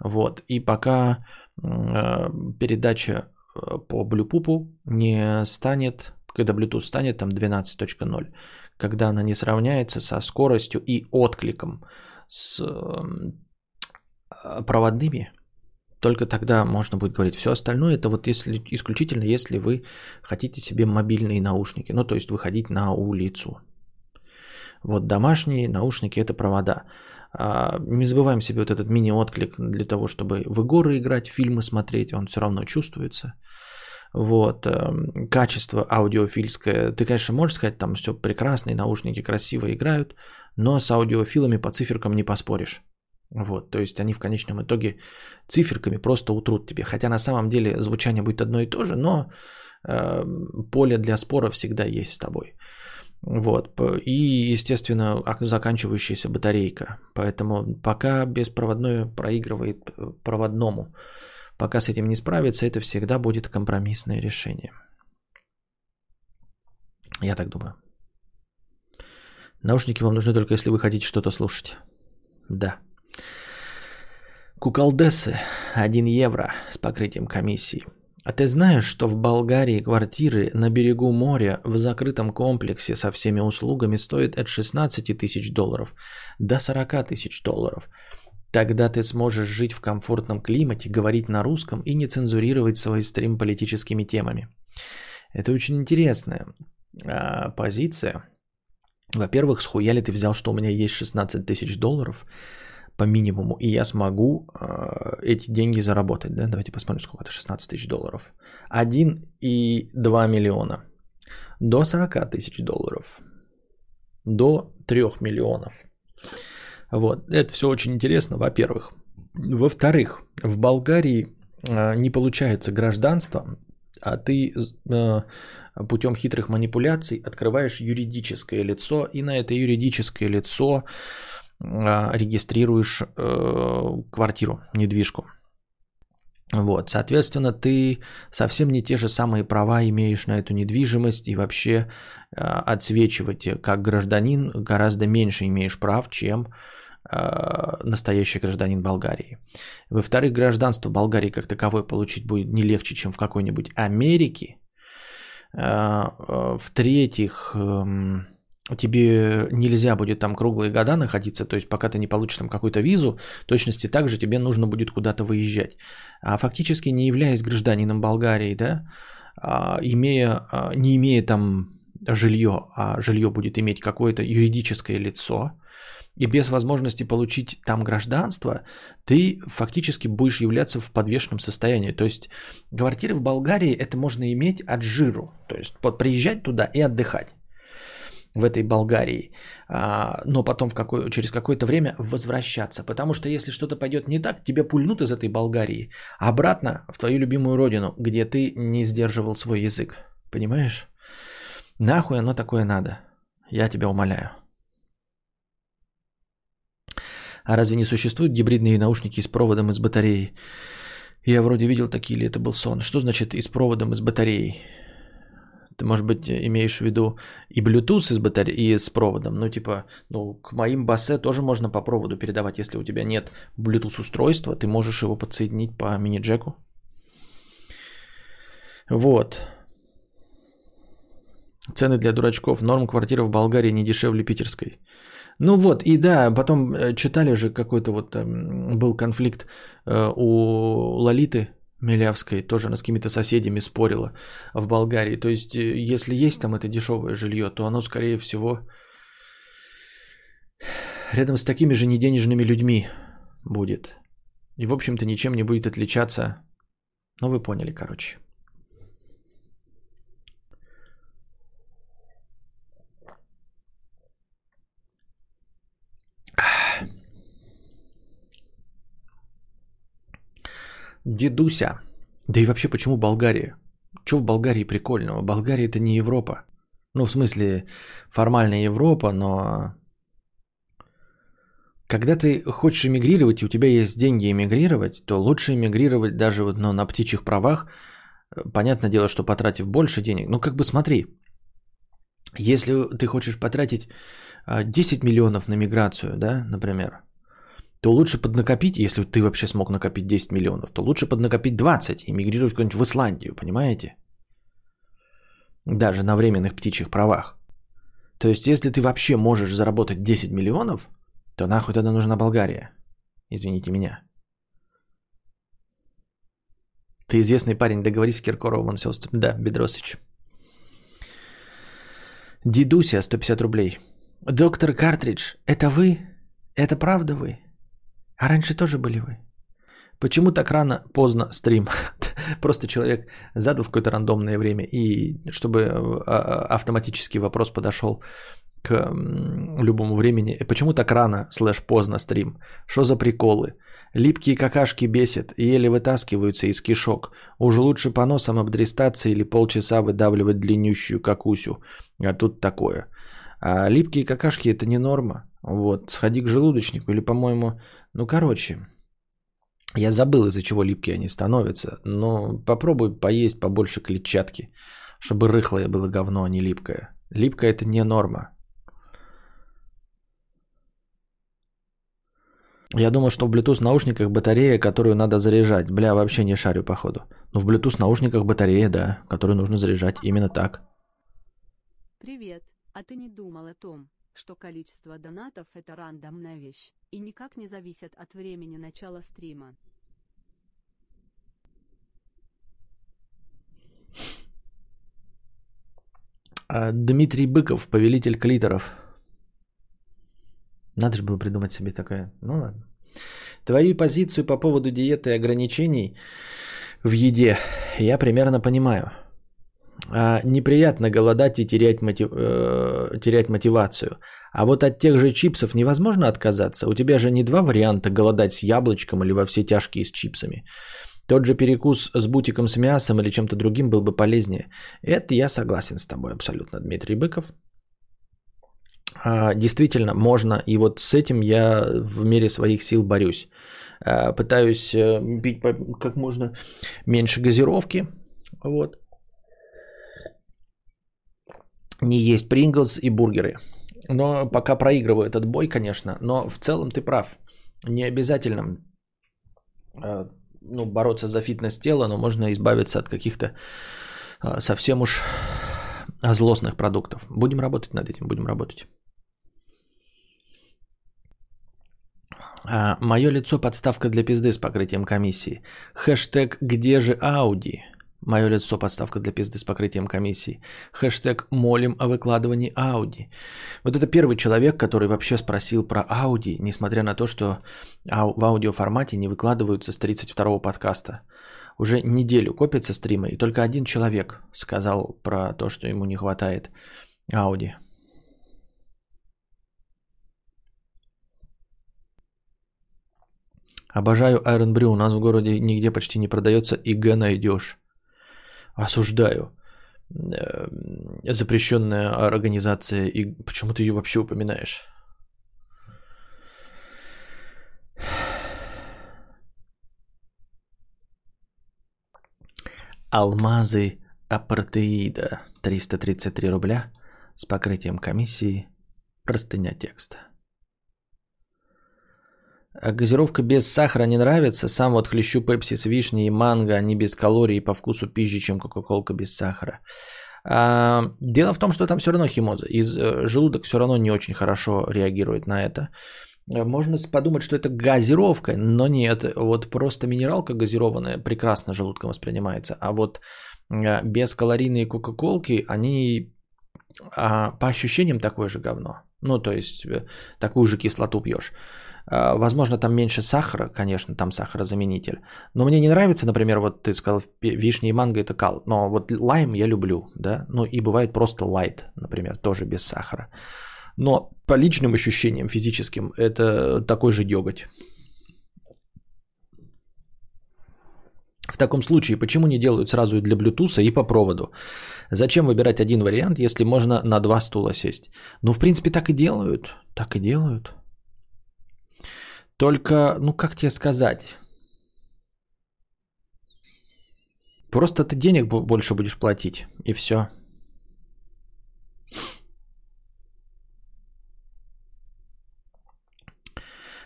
Вот. И пока э, передача э, по Bluetooth не станет, когда Bluetooth станет там 12.0, когда она не сравняется со скоростью и откликом с э, проводными, только тогда можно будет говорить. Все остальное это вот если, исключительно если вы хотите себе мобильные наушники. Ну, то есть выходить на улицу. Вот домашние наушники это провода. А, не забываем себе вот этот мини-отклик для того, чтобы в игры играть, фильмы смотреть, он все равно чувствуется. Вот, эм, качество аудиофильское. Ты, конечно, можешь сказать, там все прекрасно, и наушники красиво играют, но с аудиофилами по циферкам не поспоришь. Вот, то есть они в конечном итоге циферками просто утрут тебе. Хотя на самом деле звучание будет одно и то же, но э, поле для спора всегда есть с тобой. Вот. И, естественно, заканчивающаяся батарейка. Поэтому пока беспроводное проигрывает э, проводному. Пока с этим не справиться, это всегда будет компромиссное решение. Я так думаю. Наушники вам нужны только если вы хотите что-то слушать. Да. Куколдесы 1 евро с покрытием комиссии. А ты знаешь, что в Болгарии квартиры на берегу моря в закрытом комплексе со всеми услугами стоят от 16 тысяч долларов до 40 тысяч долларов? Тогда ты сможешь жить в комфортном климате, говорить на русском и не цензурировать свой стрим политическими темами. Это очень интересная а, позиция. Во-первых, схуя ли ты взял, что у меня есть 16 тысяч долларов – по минимуму, и я смогу э, эти деньги заработать. Да? Давайте посмотрим, сколько это 16 тысяч долларов. 1,2 миллиона. До 40 тысяч долларов. До 3 миллионов. Вот. Это все очень интересно, во-первых. Во-вторых, в Болгарии э, не получается гражданство, а ты э, путем хитрых манипуляций открываешь юридическое лицо, и на это юридическое лицо а, регистрируешь э, квартиру, недвижку. Вот, соответственно, ты совсем не те же самые права имеешь на эту недвижимость и вообще э, отсвечивать как гражданин гораздо меньше имеешь прав, чем э, настоящий гражданин Болгарии. Во-вторых, гражданство Болгарии как таковое получить будет не легче, чем в какой-нибудь Америке. Э, э, в-третьих, э, тебе нельзя будет там круглые года находиться, то есть пока ты не получишь там какую-то визу, точности также тебе нужно будет куда-то выезжать. А фактически не являясь гражданином Болгарии, да, а, имея, а, не имея там жилье, а жилье будет иметь какое-то юридическое лицо, и без возможности получить там гражданство, ты фактически будешь являться в подвешенном состоянии. То есть квартиры в Болгарии это можно иметь от жиру. То есть приезжать туда и отдыхать в этой Болгарии, а, но потом в какой, через какое-то время возвращаться. Потому что если что-то пойдет не так, тебя пульнут из этой Болгарии обратно в твою любимую родину, где ты не сдерживал свой язык. Понимаешь? Нахуй оно такое надо? Я тебя умоляю. А разве не существуют гибридные наушники с проводом из батареи? Я вроде видел такие, или это был сон. Что значит и с проводом из батареи? Ты, может быть, имеешь в виду и Bluetooth из батареи, и с проводом. Ну, типа, ну, к моим басе тоже можно по проводу передавать. Если у тебя нет Bluetooth устройства, ты можешь его подсоединить по мини-джеку. Вот. Цены для дурачков. Норм квартира в Болгарии не дешевле питерской. Ну вот, и да, потом э, читали же какой-то вот эм, был конфликт э, у Лолиты Милявской тоже она с какими-то соседями спорила в Болгарии. То есть, э, если есть там это дешевое жилье, то оно, скорее всего, рядом с такими же неденежными людьми будет. И, в общем-то, ничем не будет отличаться. Ну, вы поняли, короче. Дедуся. Да и вообще, почему Болгария? Что в Болгарии прикольного? Болгария это не Европа. Ну, в смысле, формальная Европа, но... Когда ты хочешь эмигрировать, и у тебя есть деньги эмигрировать, то лучше эмигрировать даже вот, ну, на птичьих правах. Понятное дело, что потратив больше денег. Ну, как бы смотри, если ты хочешь потратить 10 а, миллионов на миграцию, да, например, то лучше поднакопить, если ты вообще смог накопить 10 миллионов, то лучше поднакопить 20 и мигрировать куда-нибудь в Исландию, понимаете? Даже на временных птичьих правах. То есть, если ты вообще можешь заработать 10 миллионов, то нахуй тогда нужна Болгария. Извините меня. Ты известный парень, договорись с Киркоровым, он все уступит. Да, Бедросыч. Дедуся, 150 рублей. Доктор Картридж, это вы? Это правда вы? А раньше тоже были вы? Почему так рано, поздно стрим? <laughs> Просто человек задал в какое-то рандомное время, и чтобы а, а, автоматический вопрос подошел к любому времени. Почему так рано, слэш поздно стрим? Что за приколы? Липкие какашки бесят еле вытаскиваются из кишок. Уже лучше по носам обдристаться или полчаса выдавливать длиннющую какусю. А тут такое. А липкие какашки это не норма. Вот, сходи к желудочнику или, по-моему, ну, короче, я забыл, из-за чего липкие они становятся, но попробуй поесть побольше клетчатки, чтобы рыхлое было говно, а не липкое. Липкое это не норма. Я думал, что в Bluetooth наушниках батарея, которую надо заряжать. Бля, вообще не шарю, походу. Но в Bluetooth наушниках батарея, да, которую нужно заряжать. Именно так. Привет. А ты не думал о том, что количество донатов это рандомная вещь, и никак не зависит от времени начала стрима. А, Дмитрий Быков, повелитель клиторов. Надо же было придумать себе такое. Ну ладно. Твою позицию по поводу диеты и ограничений в еде я примерно понимаю – а, неприятно голодать и терять, мотив, э, терять мотивацию. А вот от тех же чипсов невозможно отказаться. У тебя же не два варианта голодать с яблочком или во все тяжкие с чипсами. Тот же перекус с бутиком с мясом или чем-то другим был бы полезнее. Это я согласен с тобой абсолютно, Дмитрий Быков. А, действительно, можно, и вот с этим я в мере своих сил борюсь. Э, пытаюсь э, пить как можно меньше газировки. Вот. Не есть Принглс и бургеры. Но пока проигрываю этот бой, конечно. Но в целом ты прав. Не обязательно э, ну, бороться за фитнес тела, но можно избавиться от каких-то совсем уж злостных продуктов. Будем работать над этим, будем работать. А, Мое лицо подставка для пизды с покрытием комиссии. Хэштег «Где же Ауди?» Мое лицо подставка для пизды с покрытием комиссии. Хэштег «Молим о выкладывании Ауди». Вот это первый человек, который вообще спросил про Ауди, несмотря на то, что в аудиоформате не выкладываются с 32-го подкаста. Уже неделю копятся стримы, и только один человек сказал про то, что ему не хватает Ауди. Обожаю Iron Brew. У нас в городе нигде почти не продается. И Г найдешь. Осуждаю. Э, запрещенная организация. И почему ты ее вообще упоминаешь? Алмазы апартеида. 333 рубля с покрытием комиссии. Простыня текста. А газировка без сахара не нравится. Сам вот хлещу пепси с вишней и манго. Они без калорий и по вкусу пизже, чем кока-колка без сахара. А, дело в том, что там все равно химоза. И э, желудок все равно не очень хорошо реагирует на это. Э, можно подумать, что это газировка, но нет. Вот просто минералка газированная прекрасно желудком воспринимается. А вот э, бескалорийные кока-колки, они а, по ощущениям такое же говно. Ну, то есть такую же кислоту пьешь. А, возможно, там меньше сахара, конечно, там сахарозаменитель. Но мне не нравится, например, вот ты сказал, вишня и манго это кал. Но вот лайм я люблю, да. Ну и бывает просто лайт, например, тоже без сахара. Но по личным ощущениям физическим это такой же деготь. В таком случае, почему не делают сразу и для Bluetooth и по проводу? Зачем выбирать один вариант, если можно на два стула сесть? Ну, в принципе, так и делают. Так и делают. Только, ну как тебе сказать? Просто ты денег больше будешь платить, и все.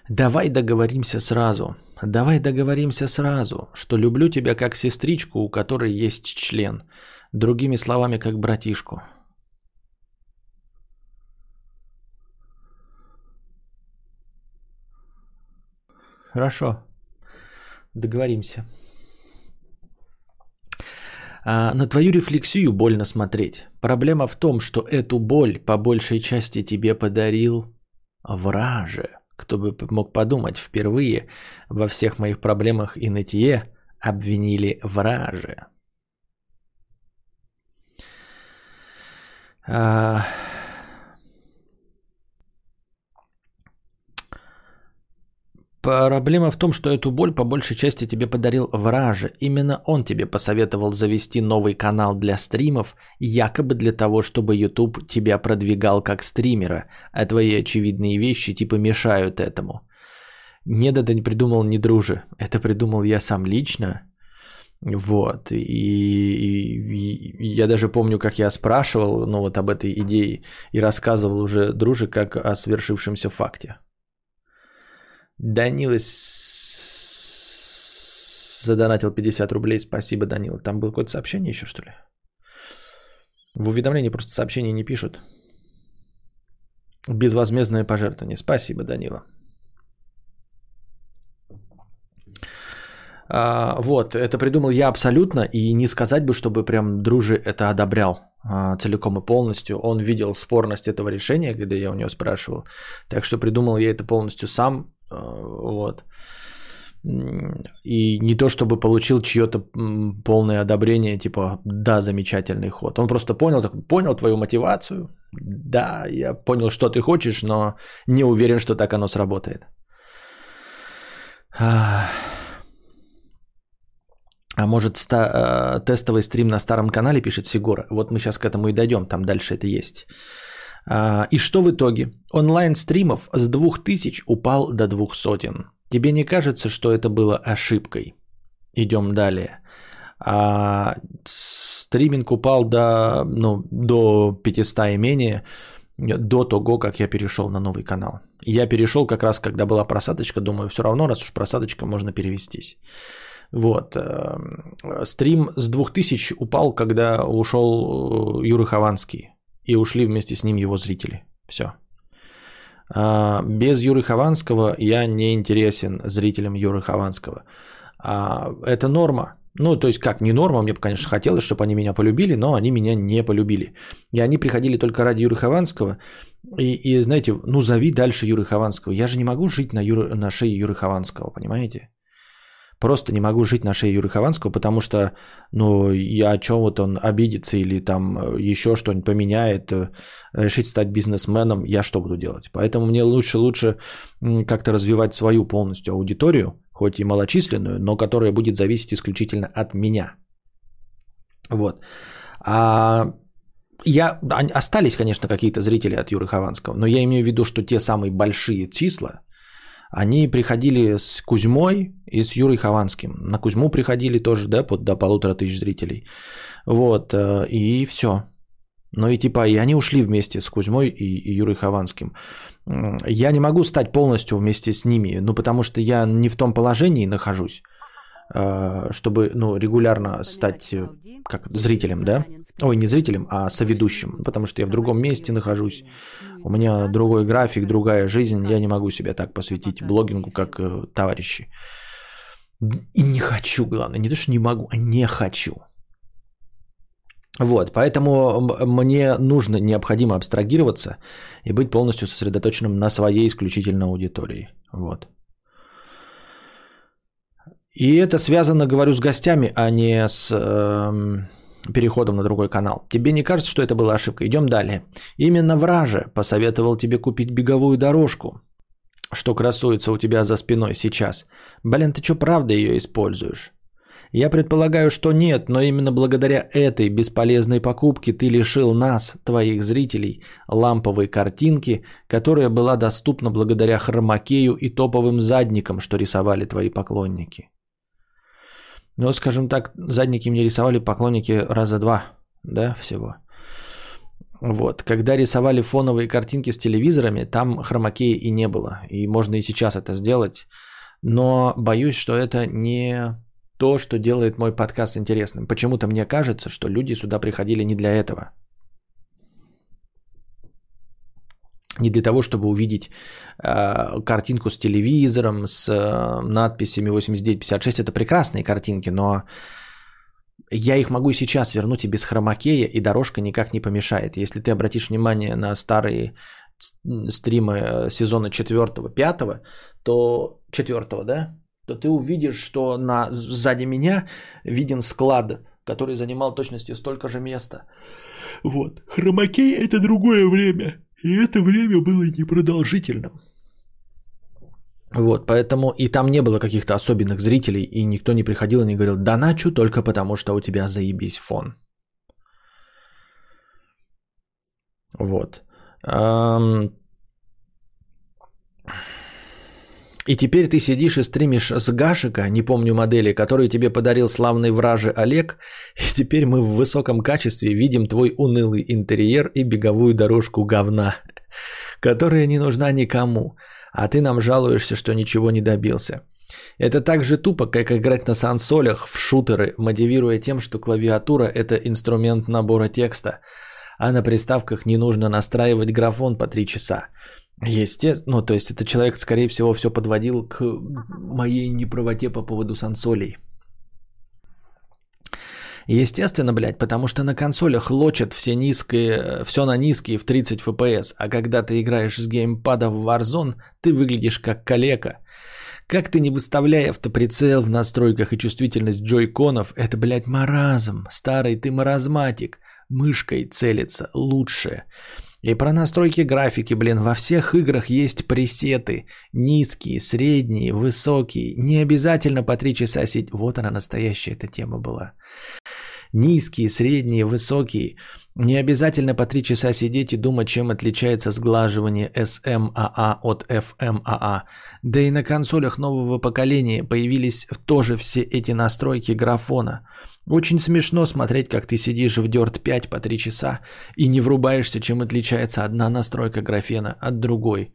Давай договоримся сразу. Давай договоримся сразу, что люблю тебя как сестричку, у которой есть член. Другими словами, как братишку. Хорошо. Договоримся. А на твою рефлексию больно смотреть. Проблема в том, что эту боль по большей части тебе подарил враже. Кто бы мог подумать, впервые во всех моих проблемах и нытье обвинили враже. А, Проблема в том, что эту боль по большей части тебе подарил враже. Именно он тебе посоветовал завести новый канал для стримов, якобы для того, чтобы YouTube тебя продвигал как стримера, а твои очевидные вещи типа мешают этому. Нет, это не придумал не друже. Это придумал я сам лично. Вот. И, и, и я даже помню, как я спрашивал ну, вот об этой идее и рассказывал уже друже как о свершившемся факте. Данила задонатил 50 рублей. Спасибо, Данила. Там было какое-то сообщение еще, что ли? В уведомлении просто сообщения не пишут. Безвозмездное пожертвование. Спасибо, Данила. А, вот, это придумал я абсолютно, и не сказать бы, чтобы прям дружи это одобрял а, целиком и полностью. Он видел спорность этого решения, когда я у него спрашивал. Так что придумал я это полностью сам, вот. И не то, чтобы получил чье-то полное одобрение, типа, да, замечательный ход. Он просто понял, понял твою мотивацию. Да, я понял, что ты хочешь, но не уверен, что так оно сработает. А может, ста- э, тестовый стрим на старом канале, пишет Сигора. Вот мы сейчас к этому и дойдем, там дальше это есть. А, и что в итоге? Онлайн стримов с 2000 упал до двух сотен. Тебе не кажется, что это было ошибкой? Идем далее. А стриминг упал до, ну, до 500 и менее до того, как я перешел на новый канал. Я перешел как раз, когда была просадочка, думаю, все равно, раз уж просадочка, можно перевестись. Вот. Э, стрим с 2000 упал, когда ушел э, Юра Хованский. И ушли вместе с ним его зрители. Все. А, без Юры Хованского я не интересен зрителям Юры Хованского. А, это норма. Ну, то есть как, не норма, мне, конечно, хотелось, чтобы они меня полюбили, но они меня не полюбили. И они приходили только ради Юры Хованского. И, и знаете, ну, зови дальше Юры Хованского. Я же не могу жить на, Юры, на шее Юры Хованского, понимаете? Просто не могу жить на шее Юры Хованского, потому что, ну, я о чем вот он обидится или там э, еще что-нибудь поменяет, э, решить стать бизнесменом, я что буду делать? Поэтому мне лучше, лучше как-то развивать свою полностью аудиторию, хоть и малочисленную, но которая будет зависеть исключительно от меня. Вот. А я, остались, конечно, какие-то зрители от Юры Хованского, но я имею в виду, что те самые большие числа, они приходили с Кузьмой и с Юрой Хованским. На Кузьму приходили тоже, да, под, до полутора тысяч зрителей. Вот, э, и все. Ну и типа, и они ушли вместе с Кузьмой и, и Юрой Хованским. Я не могу стать полностью вместе с ними, ну потому что я не в том положении нахожусь, э, чтобы ну, регулярно стать э, как зрителем, да? Ой, не зрителем, а соведущим, потому что я в другом месте нахожусь. У меня другой график, другая жизнь, я не могу себя так посвятить блогингу, как э, товарищи. И не хочу, главное, не то, что не могу, а не хочу. Вот, поэтому мне нужно, необходимо абстрагироваться и быть полностью сосредоточенным на своей исключительно аудитории. Вот. И это связано, говорю, с гостями, а не с э, переходом на другой канал. Тебе не кажется, что это была ошибка? Идем далее. Именно Враже посоветовал тебе купить беговую дорожку, что красуется у тебя за спиной сейчас. Блин, ты что, правда ее используешь? Я предполагаю, что нет, но именно благодаря этой бесполезной покупке ты лишил нас, твоих зрителей, ламповой картинки, которая была доступна благодаря хромакею и топовым задникам, что рисовали твои поклонники. Ну, скажем так, задники мне рисовали поклонники раза два, да, всего. Вот. Когда рисовали фоновые картинки с телевизорами, там хромакея и не было. И можно и сейчас это сделать. Но боюсь, что это не то, что делает мой подкаст интересным. Почему-то мне кажется, что люди сюда приходили не для этого. Не для того, чтобы увидеть э, картинку с телевизором, с э, надписями 8956. Это прекрасные картинки, но я их могу сейчас вернуть и без хромакея, и дорожка никак не помешает. Если ты обратишь внимание на старые стримы э, сезона 4-5, то 4, да, то ты увидишь, что на, сзади меня виден склад, который занимал точности столько же места. Вот. Хромакей – это другое время. И это время было непродолжительным. Вот, поэтому и там не было каких-то особенных зрителей, и никто не приходил и не говорил, доначу только потому, что у тебя заебись фон. Вот. И теперь ты сидишь и стримишь с Гашика, не помню модели, который тебе подарил славный враже Олег, и теперь мы в высоком качестве видим твой унылый интерьер и беговую дорожку говна, которая не нужна никому, а ты нам жалуешься, что ничего не добился. Это так же тупо, как играть на сансолях в шутеры, мотивируя тем, что клавиатура – это инструмент набора текста, а на приставках не нужно настраивать графон по 3 часа – Естественно, ну то есть это человек, скорее всего, все подводил к моей неправоте по поводу сансолей. Естественно, блядь, потому что на консолях лочат все низкие, все на низкие в 30 FPS, а когда ты играешь с геймпада в Warzone, ты выглядишь как калека. Как ты не выставляя автоприцел в настройках и чувствительность джойконов, это, блядь, маразм. Старый ты маразматик. Мышкой целится лучше. И про настройки графики, блин, во всех играх есть пресеты. Низкие, средние, высокие. Не обязательно по три часа сидеть. Вот она настоящая эта тема была. Низкие, средние, высокие. Не обязательно по три часа сидеть и думать, чем отличается сглаживание SMAA от FMAA. Да и на консолях нового поколения появились тоже все эти настройки графона. Очень смешно смотреть, как ты сидишь в Dirt 5 по 3 часа и не врубаешься, чем отличается одна настройка графена от другой.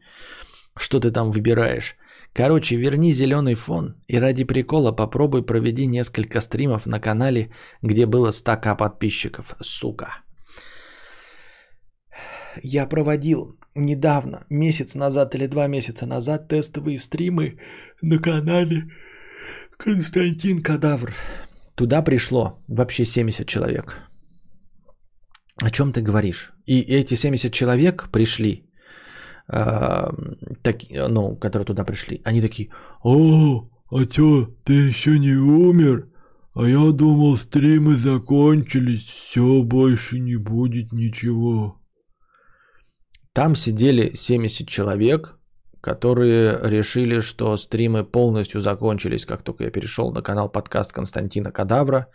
Что ты там выбираешь? Короче, верни зеленый фон и ради прикола попробуй проведи несколько стримов на канале, где было 100к подписчиков, сука. Я проводил недавно, месяц назад или два месяца назад, тестовые стримы на канале Константин Кадавр. Туда пришло вообще 70 человек. О чем ты говоришь? И эти 70 человек пришли, э, так, ну, которые туда пришли, они такие, о, а чё, ты еще не умер? А я думал, стримы закончились, все, больше не будет ничего. Там сидели 70 человек, которые решили, что стримы полностью закончились, как только я перешел на канал подкаст Константина Кадавра.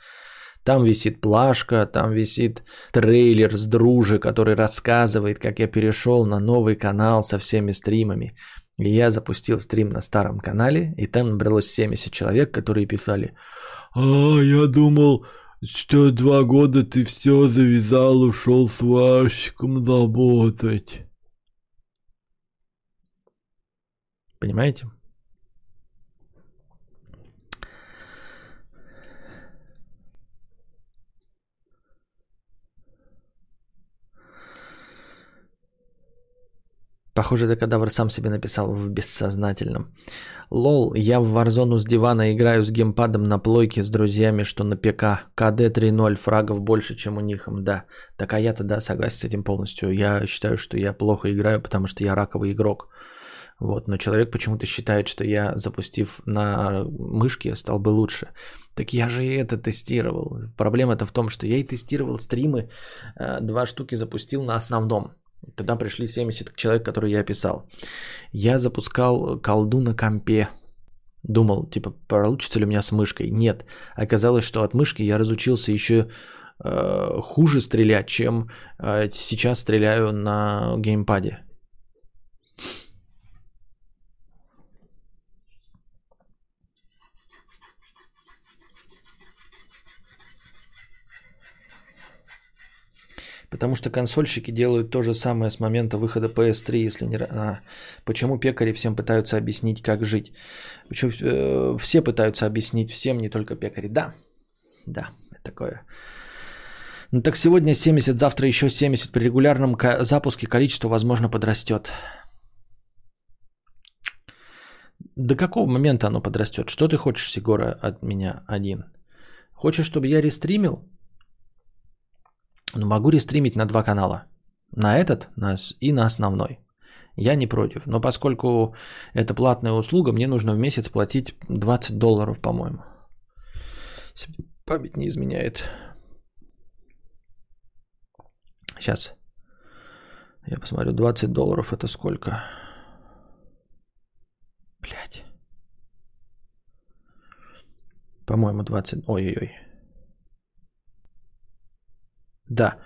Там висит плашка, там висит трейлер с дружи, который рассказывает, как я перешел на новый канал со всеми стримами. И я запустил стрим на старом канале, и там набралось 70 человек, которые писали «А, я думал, что два года ты все завязал, ушел с Ващиком работать». Понимаете? Похоже, это кадавр сам себе написал в бессознательном. Лол, я в Warzone с дивана играю с геймпадом на плойке с друзьями, что на ПК. КД 3.0, фрагов больше, чем у них. Да. Так а я-то, да, согласен с этим полностью. Я считаю, что я плохо играю, потому что я раковый игрок. Вот, но человек почему-то считает, что я, запустив на мышке, стал бы лучше. Так я же и это тестировал. Проблема-то в том, что я и тестировал стримы, э, два штуки запустил на основном. Тогда пришли 70 человек, которые я описал. Я запускал колду на компе. Думал, типа, получится ли у меня с мышкой. Нет. Оказалось, что от мышки я разучился еще э, хуже стрелять, чем э, сейчас стреляю на геймпаде. Потому что консольщики делают то же самое с момента выхода PS3, если не... А, почему пекари всем пытаются объяснить, как жить? Почему э, все пытаются объяснить всем, не только пекари? Да, да, такое. Ну так сегодня 70, завтра еще 70. При регулярном запуске количество, возможно, подрастет. До какого момента оно подрастет? Что ты хочешь, Сигора, от меня один? Хочешь, чтобы я рестримил? Но могу рестримить на два канала. На этот нас и на основной. Я не против. Но поскольку это платная услуга, мне нужно в месяц платить 20 долларов, по-моему. Память не изменяет. Сейчас. Я посмотрю, 20 долларов это сколько? Блять. По-моему, 20... Ой-ой-ой. Да.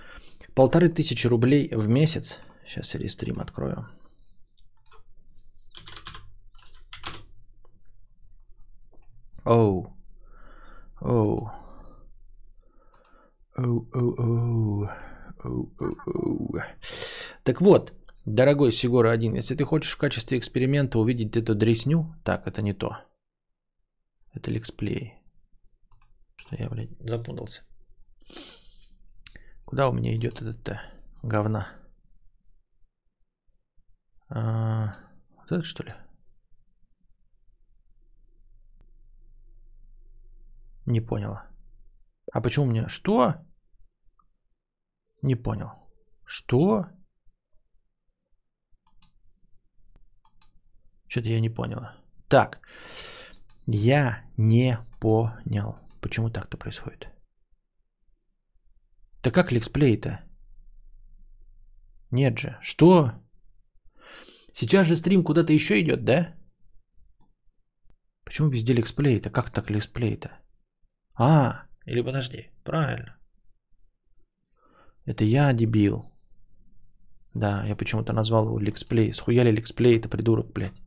Полторы тысячи рублей в месяц. Сейчас я рестрим открою. Оу. Оу. Оу, оу, оу. Оу, оу, оу. Так вот, дорогой Сигора 1, если ты хочешь в качестве эксперимента увидеть эту дресню, так, это не то. Это лексплей. Что я, блядь, запутался. Куда у меня идет этот говна? А, вот это что ли? Не поняла. А почему меня... Что? Не понял. Что? Что-то я не поняла. Так. Я не понял. Почему так-то происходит? Да как лексплей-то? Нет же. Что? Сейчас же стрим куда-то еще идет, да? Почему везде лексплей-то? Как так лексплей-то? А, или подожди, правильно. Это я дебил. Да, я почему-то назвал его лексплей. Схуяли лексплей, это придурок, блядь.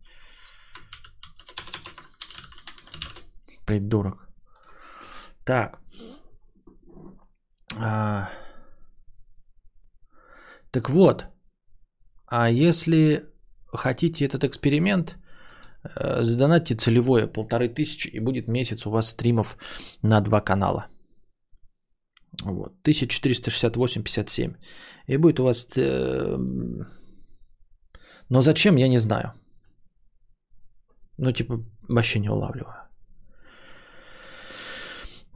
Придурок. Так. А... Так вот. А если хотите этот эксперимент, э, задонатьте целевое полторы тысячи и будет месяц у вас стримов на два канала. Вот. 1468-57. И будет у вас... Э, но зачем, я не знаю. Ну, типа, вообще не улавливаю.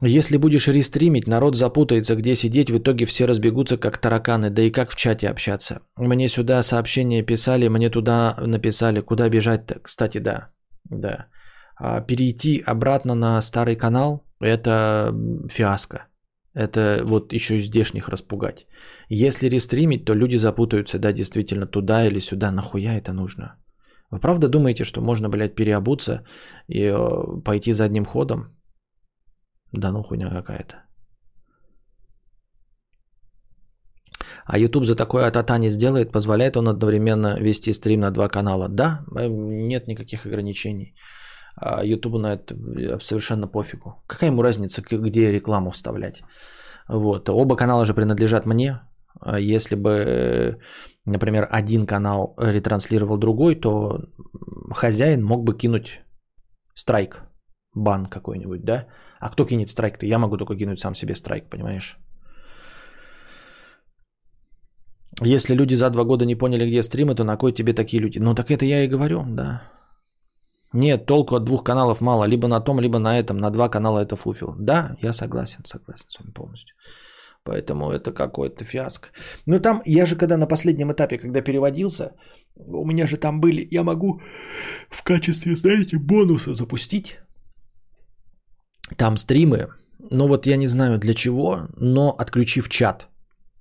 Если будешь рестримить, народ запутается, где сидеть, в итоге все разбегутся как тараканы, да и как в чате общаться. Мне сюда сообщения писали, мне туда написали, куда бежать-то. Кстати, да, да. А перейти обратно на старый канал – это фиаско. Это вот еще и здешних распугать. Если рестримить, то люди запутаются, да, действительно, туда или сюда. Нахуя это нужно? Вы правда думаете, что можно, блядь, переобуться и э, пойти задним ходом? Да ну хуйня какая-то. А YouTube за такое атата не сделает, позволяет он одновременно вести стрим на два канала. Да, э, нет никаких ограничений. А YouTube на это э, совершенно пофигу. Какая ему разница, где рекламу вставлять? Вот. Оба канала же принадлежат мне. А если бы, э, например, один канал ретранслировал другой, то хозяин мог бы кинуть страйк, бан какой-нибудь, да? А кто кинет страйк-то? Я могу только кинуть сам себе страйк, понимаешь? Если люди за два года не поняли, где стримы, то на кой тебе такие люди? Ну так это я и говорю, да. Нет, толку от двух каналов мало. Либо на том, либо на этом. На два канала это фуфел. Да, я согласен, согласен с вами полностью. Поэтому это какой-то фиаско. Но там, я же когда на последнем этапе, когда переводился, у меня же там были, я могу в качестве, знаете, бонуса запустить там стримы, ну вот я не знаю для чего, но отключив чат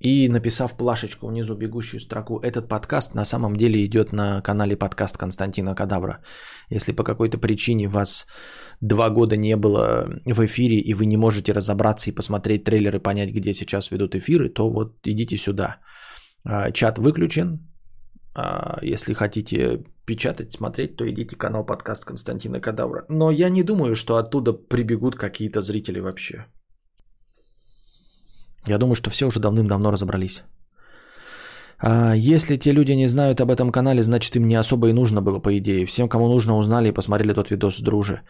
и написав плашечку внизу бегущую строку, этот подкаст на самом деле идет на канале подкаст Константина Кадавра. Если по какой-то причине вас два года не было в эфире и вы не можете разобраться и посмотреть трейлеры, понять, где сейчас ведут эфиры, то вот идите сюда. А, чат выключен. А, если хотите печатать, смотреть, то идите канал подкаст Константина Кадавра. Но я не думаю, что оттуда прибегут какие-то зрители вообще. Я думаю, что все уже давным-давно разобрались. А если те люди не знают об этом канале, значит им не особо и нужно было, по идее. Всем, кому нужно, узнали и посмотрели тот видос друже.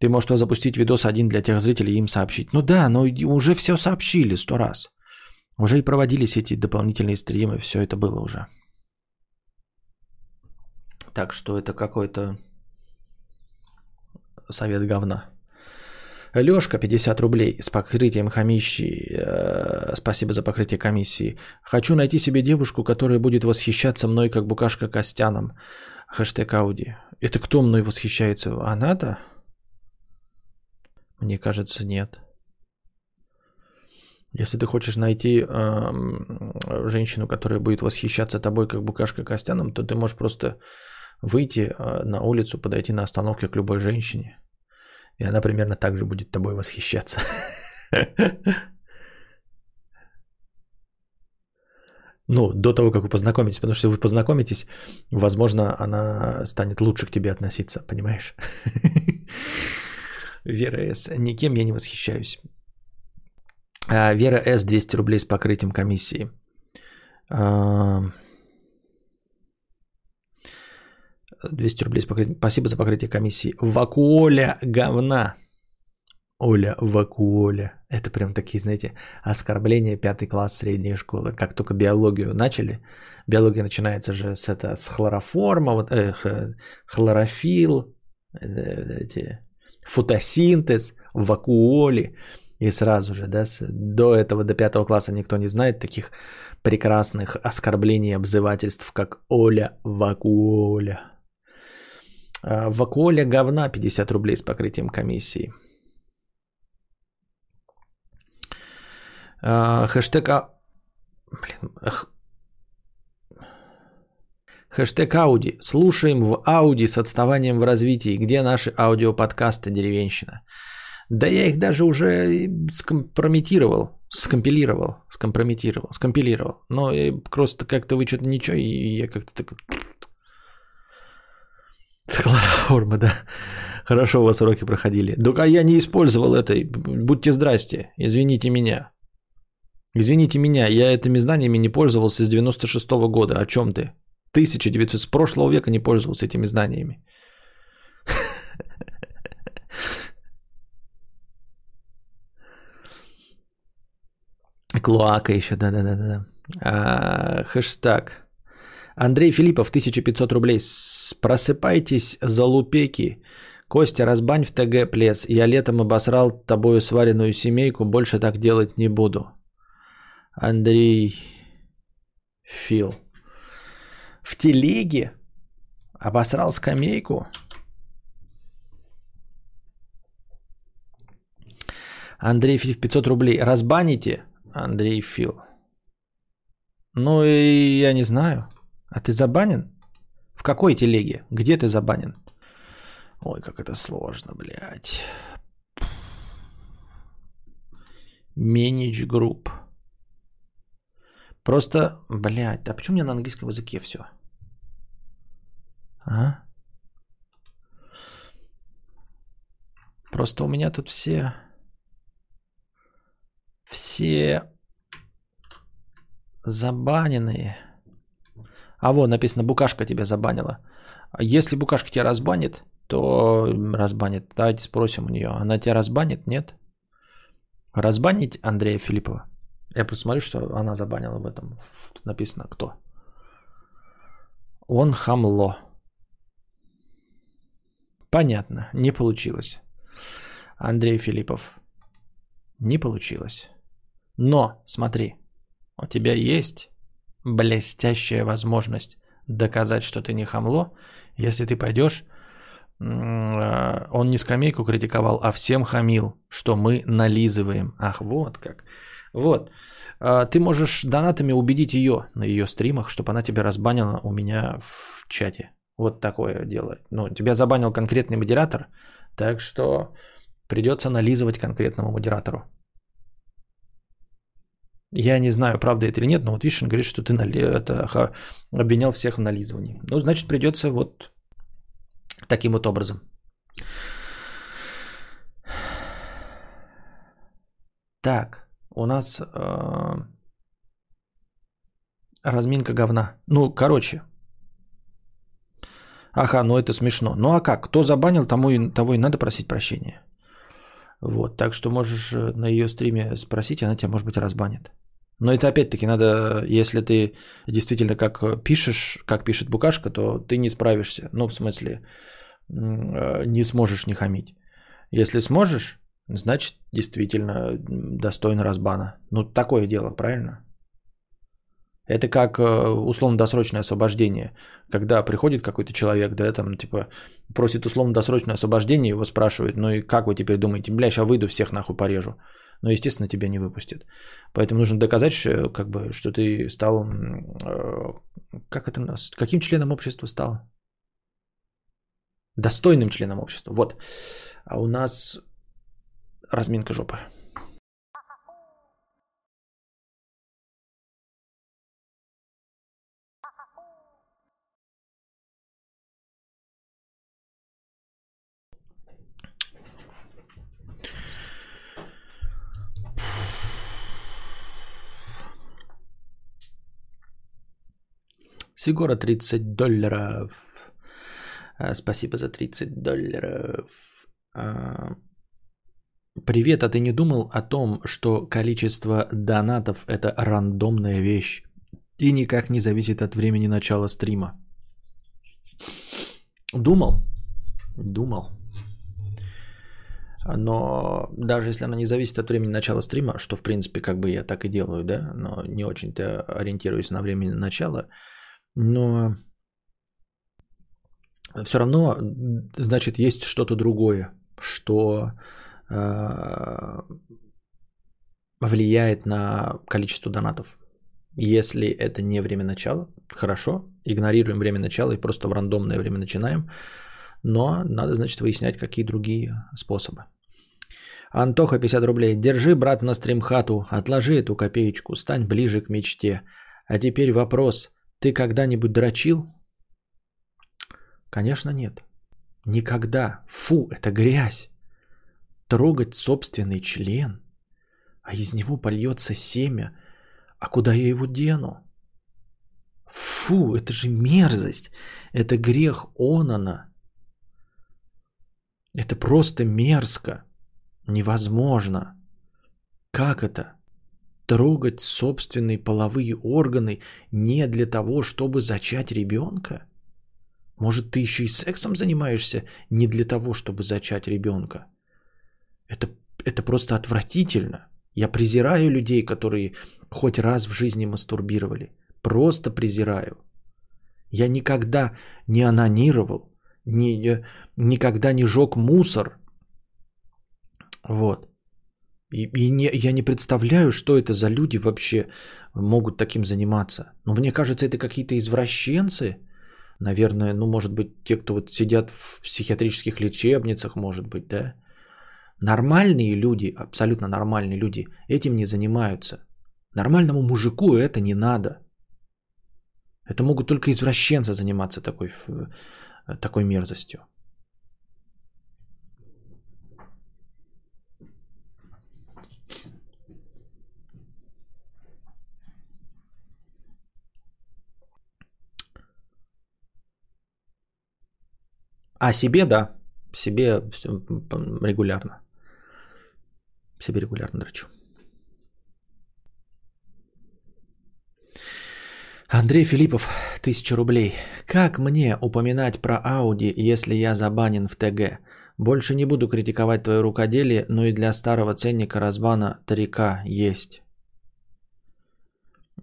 Ты можешь запустить видос один для тех зрителей и им сообщить. Ну да, но уже все сообщили сто раз. Уже и проводились эти дополнительные стримы, все это было уже. Так что это какой-то совет говна. Лешка, 50 рублей с покрытием комиссии. Э, спасибо за покрытие комиссии. Хочу найти себе девушку, которая будет восхищаться мной, как букашка Костяном. Хэштег Ауди. Это кто мной восхищается? Она-то? Мне кажется, нет. Если ты хочешь найти э, женщину, которая будет восхищаться тобой, как букашка Костяном, то ты можешь просто выйти а, на улицу, подойти на остановке к любой женщине, и она примерно так же будет тобой восхищаться. <laughs> Ну, до того, как вы познакомитесь, потому что если вы познакомитесь, возможно, она станет лучше к тебе относиться, понимаешь? <laughs> Вера С. Никем я не восхищаюсь. А, Вера С. 200 рублей с покрытием комиссии. А, 200 рублей Спасибо за покрытие комиссии. Вакуоля говна. Оля, вакуоля. Это прям такие, знаете, оскорбления пятый класс средней школы. Как только биологию начали, биология начинается же с, это, с хлороформа, вот, э, хлорофил, э, эти, фотосинтез, вакуоли. И сразу же, да, до этого, до пятого класса никто не знает таких прекрасных оскорблений и обзывательств, как Оля Вакуоля. А, Вакуоля говна 50 рублей с покрытием комиссии. А, хэштег... А... Блин, эх. Хэштег Ауди. Слушаем в Ауди с отставанием в развитии. Где наши аудиоподкасты «Деревенщина»? Да я их даже уже скомпрометировал. скомпилировал, скомпрометировал, скомпилировал. Но просто как-то вы что-то ничего, и я как-то так... Хлороформа, да. Хорошо у вас уроки проходили. Да а я не использовал это. Будьте здрасте. Извините меня. Извините меня, я этими знаниями не пользовался с 96 -го года. О чем ты? 1900 с прошлого века не пользовался этими знаниями. Клоака еще, да-да-да. А, хэштаг. Андрей Филиппов, 1500 рублей. Просыпайтесь, залупеки. Костя, разбань в ТГ плес. Я летом обосрал тобою сваренную семейку, больше так делать не буду. Андрей Фил. В телеге обосрал скамейку. Андрей Филипп 500 рублей. Разбаните? Андрей Фил. Ну и я не знаю. А ты забанен? В какой телеге? Где ты забанен? Ой, как это сложно, блядь. Менедж групп. Просто, блядь, а почему у меня на английском языке все? А? Просто у меня тут все... Все забаненные. А вот написано, Букашка тебя забанила. Если Букашка тебя разбанит, то разбанит. Давайте спросим у нее. Она тебя разбанит, нет? Разбанить Андрея Филиппова? Я просто смотрю, что она забанила в этом. Тут написано кто. Он хамло. Понятно, не получилось. Андрей Филиппов. Не получилось. Но, смотри, у тебя есть блестящая возможность доказать, что ты не хамло, если ты пойдешь, а, он не скамейку критиковал, а всем хамил, что мы нализываем. Ах, вот как. Вот. А, ты можешь донатами убедить ее на ее стримах, чтобы она тебя разбанила у меня в чате. Вот такое дело. Ну, тебя забанил конкретный модератор, так что придется нализывать конкретному модератору. Я не знаю, правда это или нет, но вот Вишен говорит, что ты нали... это, обвинял всех в нализывании. Ну, значит, придется вот таким вот образом. Так, у нас э, разминка говна. Ну, короче. Ага, ну это смешно. Ну а как? Кто забанил, тому и, того и надо просить прощения. Вот, так что можешь э, на ее стриме спросить, она тебя, может быть, разбанит. Но это опять-таки надо, если ты действительно как пишешь, как пишет Букашка, то ты не справишься. Ну, в смысле, э, не сможешь не хамить. Если сможешь, значит, действительно достойно разбана. Ну, такое дело, правильно? Это как э, условно-досрочное освобождение. Когда приходит какой-то человек, да, там, типа, просит условно-досрочное освобождение, его спрашивают, ну и как вы теперь думаете, бля, сейчас выйду, всех нахуй порежу но, естественно, тебя не выпустят. Поэтому нужно доказать, что, как бы, что ты стал, э, как это у нас, каким членом общества стал? Достойным членом общества. Вот. А у нас разминка жопы. Сигора 30 долларов. А, спасибо за 30 долларов. А, привет, а ты не думал о том, что количество донатов это рандомная вещь и никак не зависит от времени начала стрима? Думал? Думал. Но даже если она не зависит от времени начала стрима, что в принципе как бы я так и делаю, да, но не очень-то ориентируюсь на время начала, но все равно, значит, есть что-то другое, что э, влияет на количество донатов. Если это не время начала, хорошо, игнорируем время начала и просто в рандомное время начинаем. Но надо, значит, выяснять, какие другие способы. Антоха 50 рублей. Держи, брат, на стримхату. Отложи эту копеечку. Стань ближе к мечте. А теперь вопрос. Ты когда-нибудь дрочил? Конечно, нет. Никогда. Фу, это грязь. Трогать собственный член, а из него польется семя. А куда я его дену? Фу, это же мерзость. Это грех Онана. Это просто мерзко. Невозможно. Как это? Трогать собственные половые органы не для того, чтобы зачать ребенка? Может, ты еще и сексом занимаешься не для того, чтобы зачать ребенка? Это, это просто отвратительно. Я презираю людей, которые хоть раз в жизни мастурбировали. Просто презираю. Я никогда не анонировал, ни, никогда не жег мусор. Вот. И, и не, я не представляю, что это за люди вообще могут таким заниматься. Но мне кажется, это какие-то извращенцы. Наверное, ну, может быть, те, кто вот сидят в психиатрических лечебницах, может быть, да. Нормальные люди, абсолютно нормальные люди, этим не занимаются. Нормальному мужику это не надо. Это могут только извращенцы заниматься такой, такой мерзостью. А себе, да. Себе регулярно. Себе регулярно драчу. Андрей Филиппов, 1000 рублей. Как мне упоминать про Ауди, если я забанен в ТГ? Больше не буду критиковать твое рукоделие, но и для старого ценника разбана тарика есть.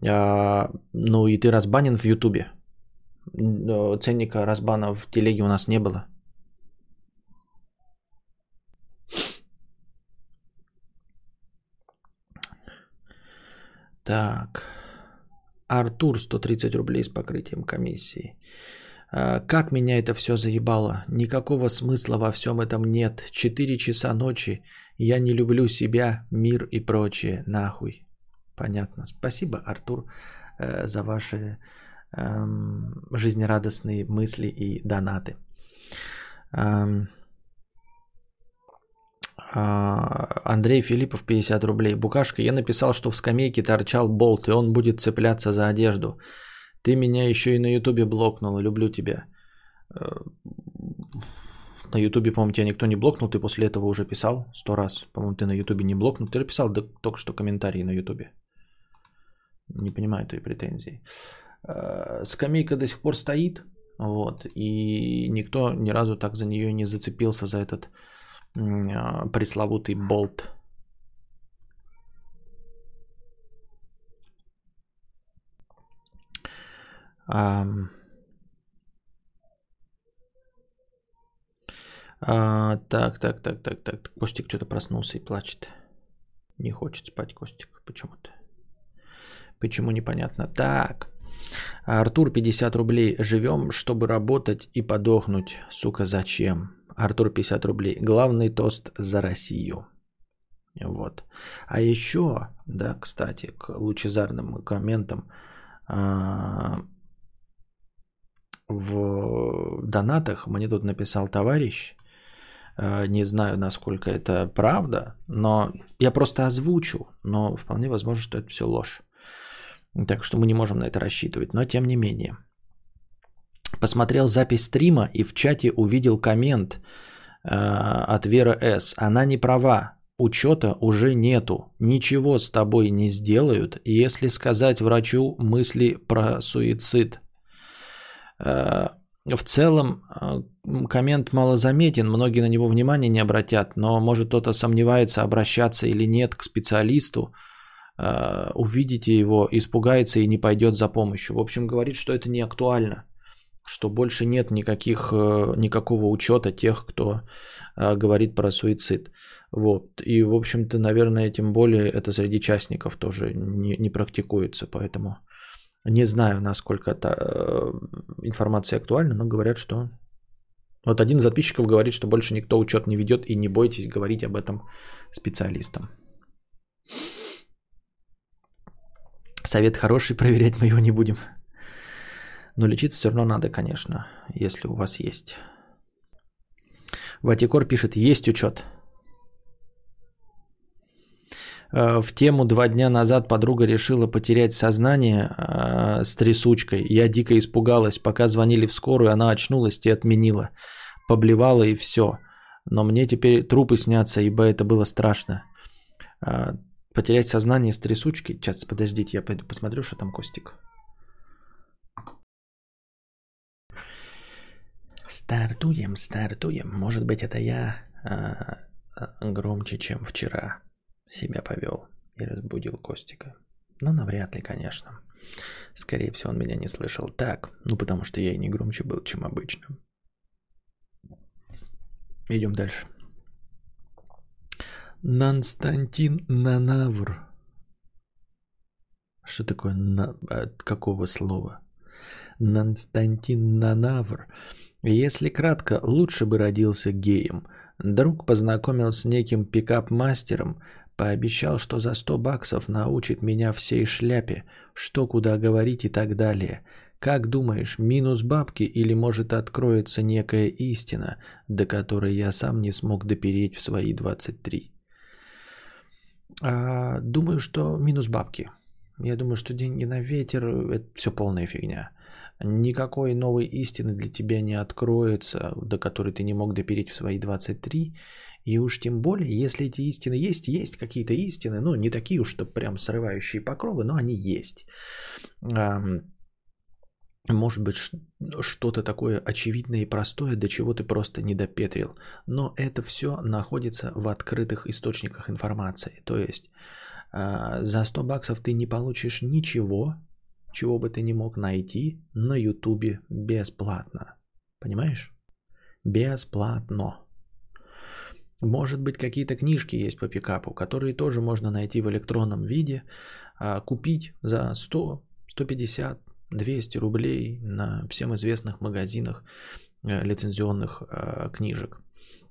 А, ну и ты разбанен в Ютубе. Ценника разбана в телеге у нас не было. Так. Артур 130 рублей с покрытием комиссии. А, как меня это все заебало? Никакого смысла во всем этом нет. Четыре часа ночи. Я не люблю себя, мир и прочее. Нахуй. Понятно. Спасибо, Артур, э, за ваши жизнерадостные мысли и донаты. Эм, а, Андрей Филиппов, 50 рублей. Букашка, я написал, что в скамейке торчал болт, и он будет цепляться за одежду. Ты меня еще и на ютубе блокнула. Люблю тебя. Э, на ютубе, по-моему, тебя никто не блокнул. Ты после этого уже писал сто раз. По-моему, ты на ютубе не блокнул. Ты же писал только что комментарии на ютубе. Не понимаю твои претензии. Э, скамейка до сих пор стоит. Вот. И никто ни разу так за нее не зацепился за этот а, пресловутый болт. А, так, так, так, так, так. Костик что-то проснулся и плачет. Не хочет спать Костик почему-то. Почему непонятно. Так. Артур 50 рублей. Живем, чтобы работать и подохнуть. Сука, зачем? Артур 50 рублей. Главный тост за Россию. Вот. А еще, да, кстати, к лучезарным комментам а, в донатах мне тут написал товарищ, а, не знаю, насколько это правда, но я просто озвучу, но вполне возможно, что это все ложь. Так что мы не можем на это рассчитывать, но тем не менее – Посмотрел запись стрима и в чате увидел коммент э, от Веры С. Она не права. Учета уже нету. Ничего с тобой не сделают, если сказать врачу мысли про суицид. Э, в целом э, коммент малозаметен, многие на него внимания не обратят, но может кто-то сомневается, обращаться или нет к специалисту, увидите его, испугается и не пойдет за помощью. В общем, говорит, что это не актуально что больше нет никаких, э, никакого учета тех, кто э, говорит про суицид. Вот. И, в общем-то, наверное, тем более это среди частников тоже не, не практикуется, поэтому не знаю, насколько эта э, информация актуальна, но говорят, что Вот один из подписчиков говорит, что больше никто учет не ведет, и не бойтесь говорить об этом специалистам. Совет хороший, <laughs> проверять мы его не будем. Но лечиться все равно надо, конечно, если у вас есть. Ватикор пишет, есть учет. Э, в тему два дня назад подруга решила потерять сознание э, с трясучкой. Я дико испугалась. Пока звонили в скорую, она очнулась и отменила. Поблевала и все. Но мне теперь трупы снятся, ибо это было страшно. Потерять сознание с трясучкой? Сейчас, подождите, я пойду посмотрю, что там Костик. Стартуем, стартуем. Может быть, это я а, громче, чем вчера себя повел и разбудил Костика. Но навряд ли, конечно. Скорее всего, он меня не слышал так. Ну, потому что я и не громче был, чем обычно. Идем дальше. Нанстантин Нанавр. Что такое на... от какого слова? Нанстантин Нанавр. Если кратко, лучше бы родился геем. Друг познакомил с неким пикап-мастером, Пообещал, что за 100 баксов научит меня всей шляпе, что куда говорить и так далее. Как думаешь, минус бабки или может откроется некая истина, до которой я сам не смог допереть в свои 23? А, думаю, что минус бабки. Я думаю, что деньги на ветер – это все полная фигня. Никакой новой истины для тебя не откроется, до которой ты не мог допереть в свои 23. И уж тем более, если эти истины есть, есть какие-то истины, ну, не такие уж, что прям срывающие покровы, но они есть. Может быть, что-то такое очевидное и простое, до чего ты просто не допетрил. Но это все находится в открытых источниках информации. То есть а, за 100 баксов ты не получишь ничего, чего бы ты не мог найти на ютубе бесплатно. Понимаешь? Бесплатно. Может быть, какие-то книжки есть по пикапу, которые тоже можно найти в электронном виде, а, купить за 100, 150, 200 рублей на всем известных магазинах э, лицензионных а, книжек.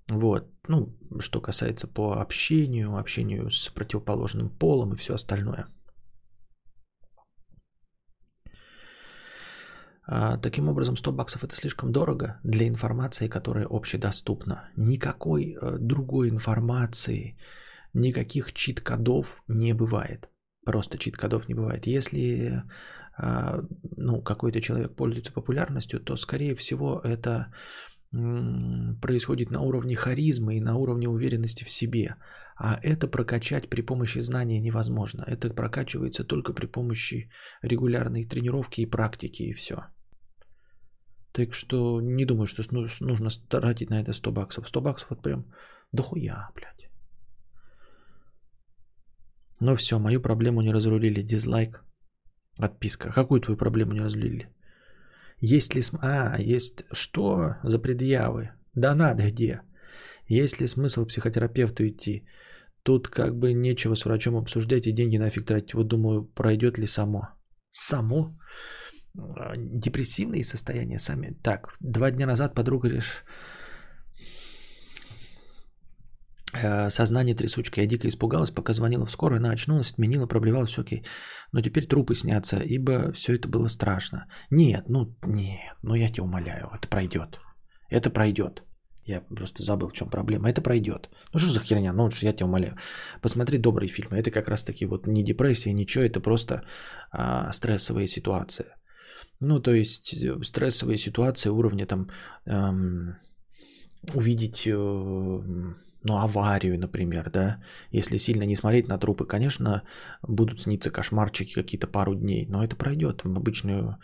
Вот, ну, что касается по общению, общению с противоположным полом и все остальное – А, таким образом, 100 баксов это слишком дорого для информации, которая общедоступна. Никакой э, другой информации, никаких чит-кодов не бывает. Просто чит-кодов не бывает. Если ну, какой-то человек пользуется популярностью, то, скорее всего, это происходит на уровне харизмы и на уровне уверенности в себе. А это прокачать при помощи знания невозможно. Это прокачивается только при помощи регулярной тренировки и практики, и все. Так что не думаю, что нужно тратить на это 100 баксов. 100 баксов это прям дохуя, блядь. Ну все, мою проблему не разрулили. Дизлайк. Отписка. Какую твою проблему не разрулили? Есть ли... См... А, есть... Что за предъявы? Да надо где? Есть ли смысл психотерапевту идти? Тут как бы нечего с врачом обсуждать и деньги нафиг тратить. Вот думаю, пройдет ли само. Само? А, депрессивные состояния сами. Так, два дня назад подруга лишь сознание трясучки. Я дико испугалась, пока звонила в скорую, она очнулась, отменила, проблевалась, все окей. Но теперь трупы снятся, ибо все это было страшно. Нет, ну нет, ну я тебя умоляю, это пройдет. Это пройдет. Я просто забыл, в чем проблема. Это пройдет. Ну что за херня? Ну я тебя умоляю. Посмотри добрые фильмы. Это как раз таки вот не депрессия, ничего. Это просто а, стрессовая ситуация. Ну, то есть э, стрессовые ситуации уровня там эм, увидеть, э, ну, аварию, например, да. Если сильно не смотреть на трупы, конечно, будут сниться кошмарчики какие-то пару дней, но это пройдет. В, обычную,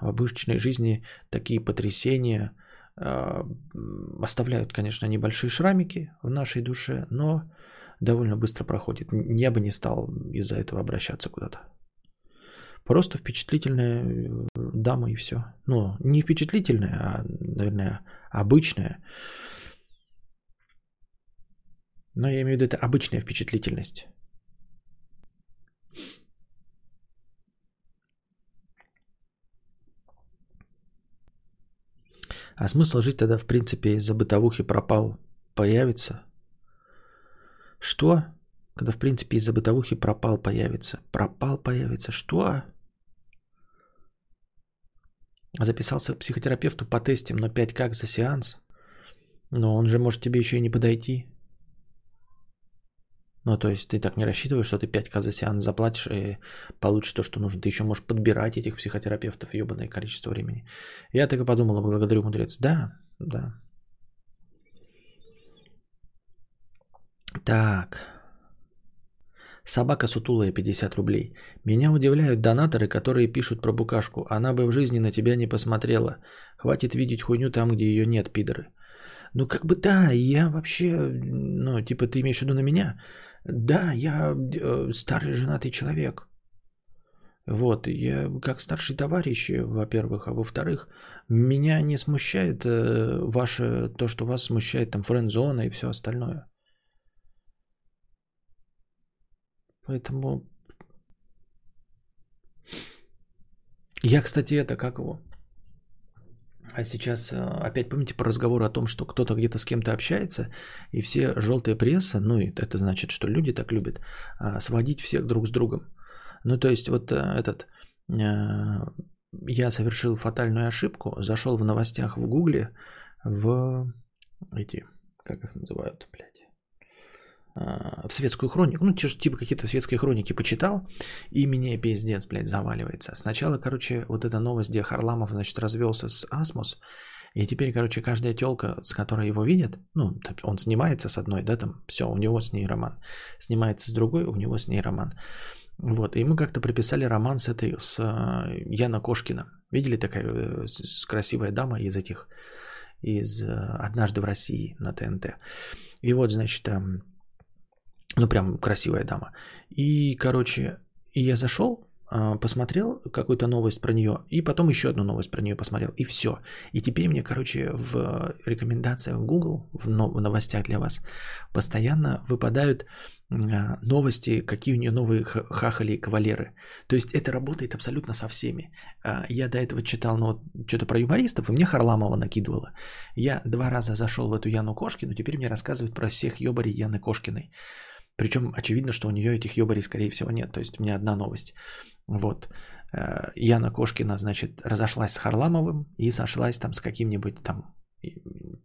в обычной жизни такие потрясения э, оставляют, конечно, небольшие шрамики в нашей душе, но довольно быстро проходит. Я бы не стал из-за этого обращаться куда-то. Просто впечатлительная э, дама и все. Ну, не впечатлительная, а, наверное, обычная. Но я имею в виду, это обычная впечатлительность. А смысл жить тогда, в принципе, из-за бытовухи пропал, появится? Что? Когда, в принципе, из-за бытовухи пропал, появится. Пропал, появится. Что? Записался к психотерапевту по тестам, но 5 как за сеанс. Но он же может тебе еще и не подойти. Ну, то есть ты так не рассчитываешь, что ты 5к за сеанс заплатишь и получишь то, что нужно. Ты еще можешь подбирать этих психотерапевтов ебаное количество времени. Я так и подумала, благодарю, мудрец. Да, да. Так. Собака сутулая 50 рублей. Меня удивляют донаторы, которые пишут про букашку. Она бы в жизни на тебя не посмотрела. Хватит видеть хуйню там, где ее нет, пидоры. Ну как бы да, я вообще, ну типа ты имеешь в виду на меня? Да, я э, старый женатый человек. Вот, я как старший товарищ, во-первых, а во-вторых, меня не смущает э, ваше, то, что вас смущает там френд-зона и все остальное. Поэтому... Я, кстати, это как его? А сейчас э, опять помните по разговору о том, что кто-то где-то с кем-то общается, и все желтая пресса, ну и это значит, что люди так любят, а, сводить всех друг с другом. Ну то есть вот э, этот, э, я совершил фатальную ошибку, зашел в новостях в Гугле в эти, как их называют, блядь, в светскую хронику, ну, типа какие-то светские хроники почитал, и меня пиздец, блядь, заваливается. Сначала, короче, вот эта новость, где Харламов, значит, развелся с Асмус, и теперь, короче, каждая телка, с которой его видят, ну, он снимается с одной, да, там, все, у него с ней роман. Снимается с другой, у него с ней роман. Вот, и мы как-то приписали роман с этой, с э, Яна Кошкина. Видели такая э, с красивая дама из этих, из э, «Однажды в России» на ТНТ. И вот, значит, ну, прям красивая дама. И, короче, я зашел, а, посмотрел какую-то новость про нее, и потом еще одну новость про нее посмотрел, и все. И теперь мне, короче, в рекомендациях Google, в новостях для вас, постоянно выпадают а, новости, какие у нее новые хахали и кавалеры. То есть это работает абсолютно со всеми. А, я до этого читал ну, вот, что-то про юмористов, и мне Харламова накидывала. Я два раза зашел в эту Яну Кошкину, теперь мне рассказывают про всех ёбарей Яны Кошкиной. Причем очевидно, что у нее этих ёбарей, скорее всего, нет. То есть у меня одна новость. Вот. Э, Яна Кошкина, значит, разошлась с Харламовым и сошлась там с каким-нибудь там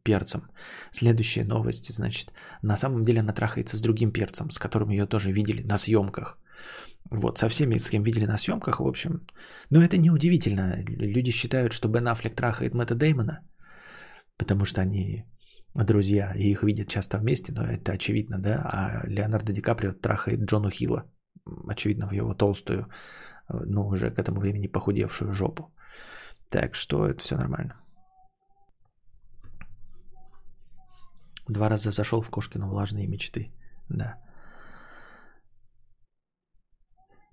перцем. Следующая новость, значит, на самом деле она трахается с другим перцем, с которым ее тоже видели на съемках. Вот, со всеми, с кем видели на съемках, в общем. Но это неудивительно. Люди считают, что Бен Аффлек трахает Мэтта Деймона, потому что они друзья, и их видят часто вместе, но это очевидно, да, а Леонардо Ди Каприо трахает Джону Хилла, очевидно, в его толстую, но уже к этому времени похудевшую жопу. Так что это все нормально. Два раза зашел в Кошкину влажные мечты. Да.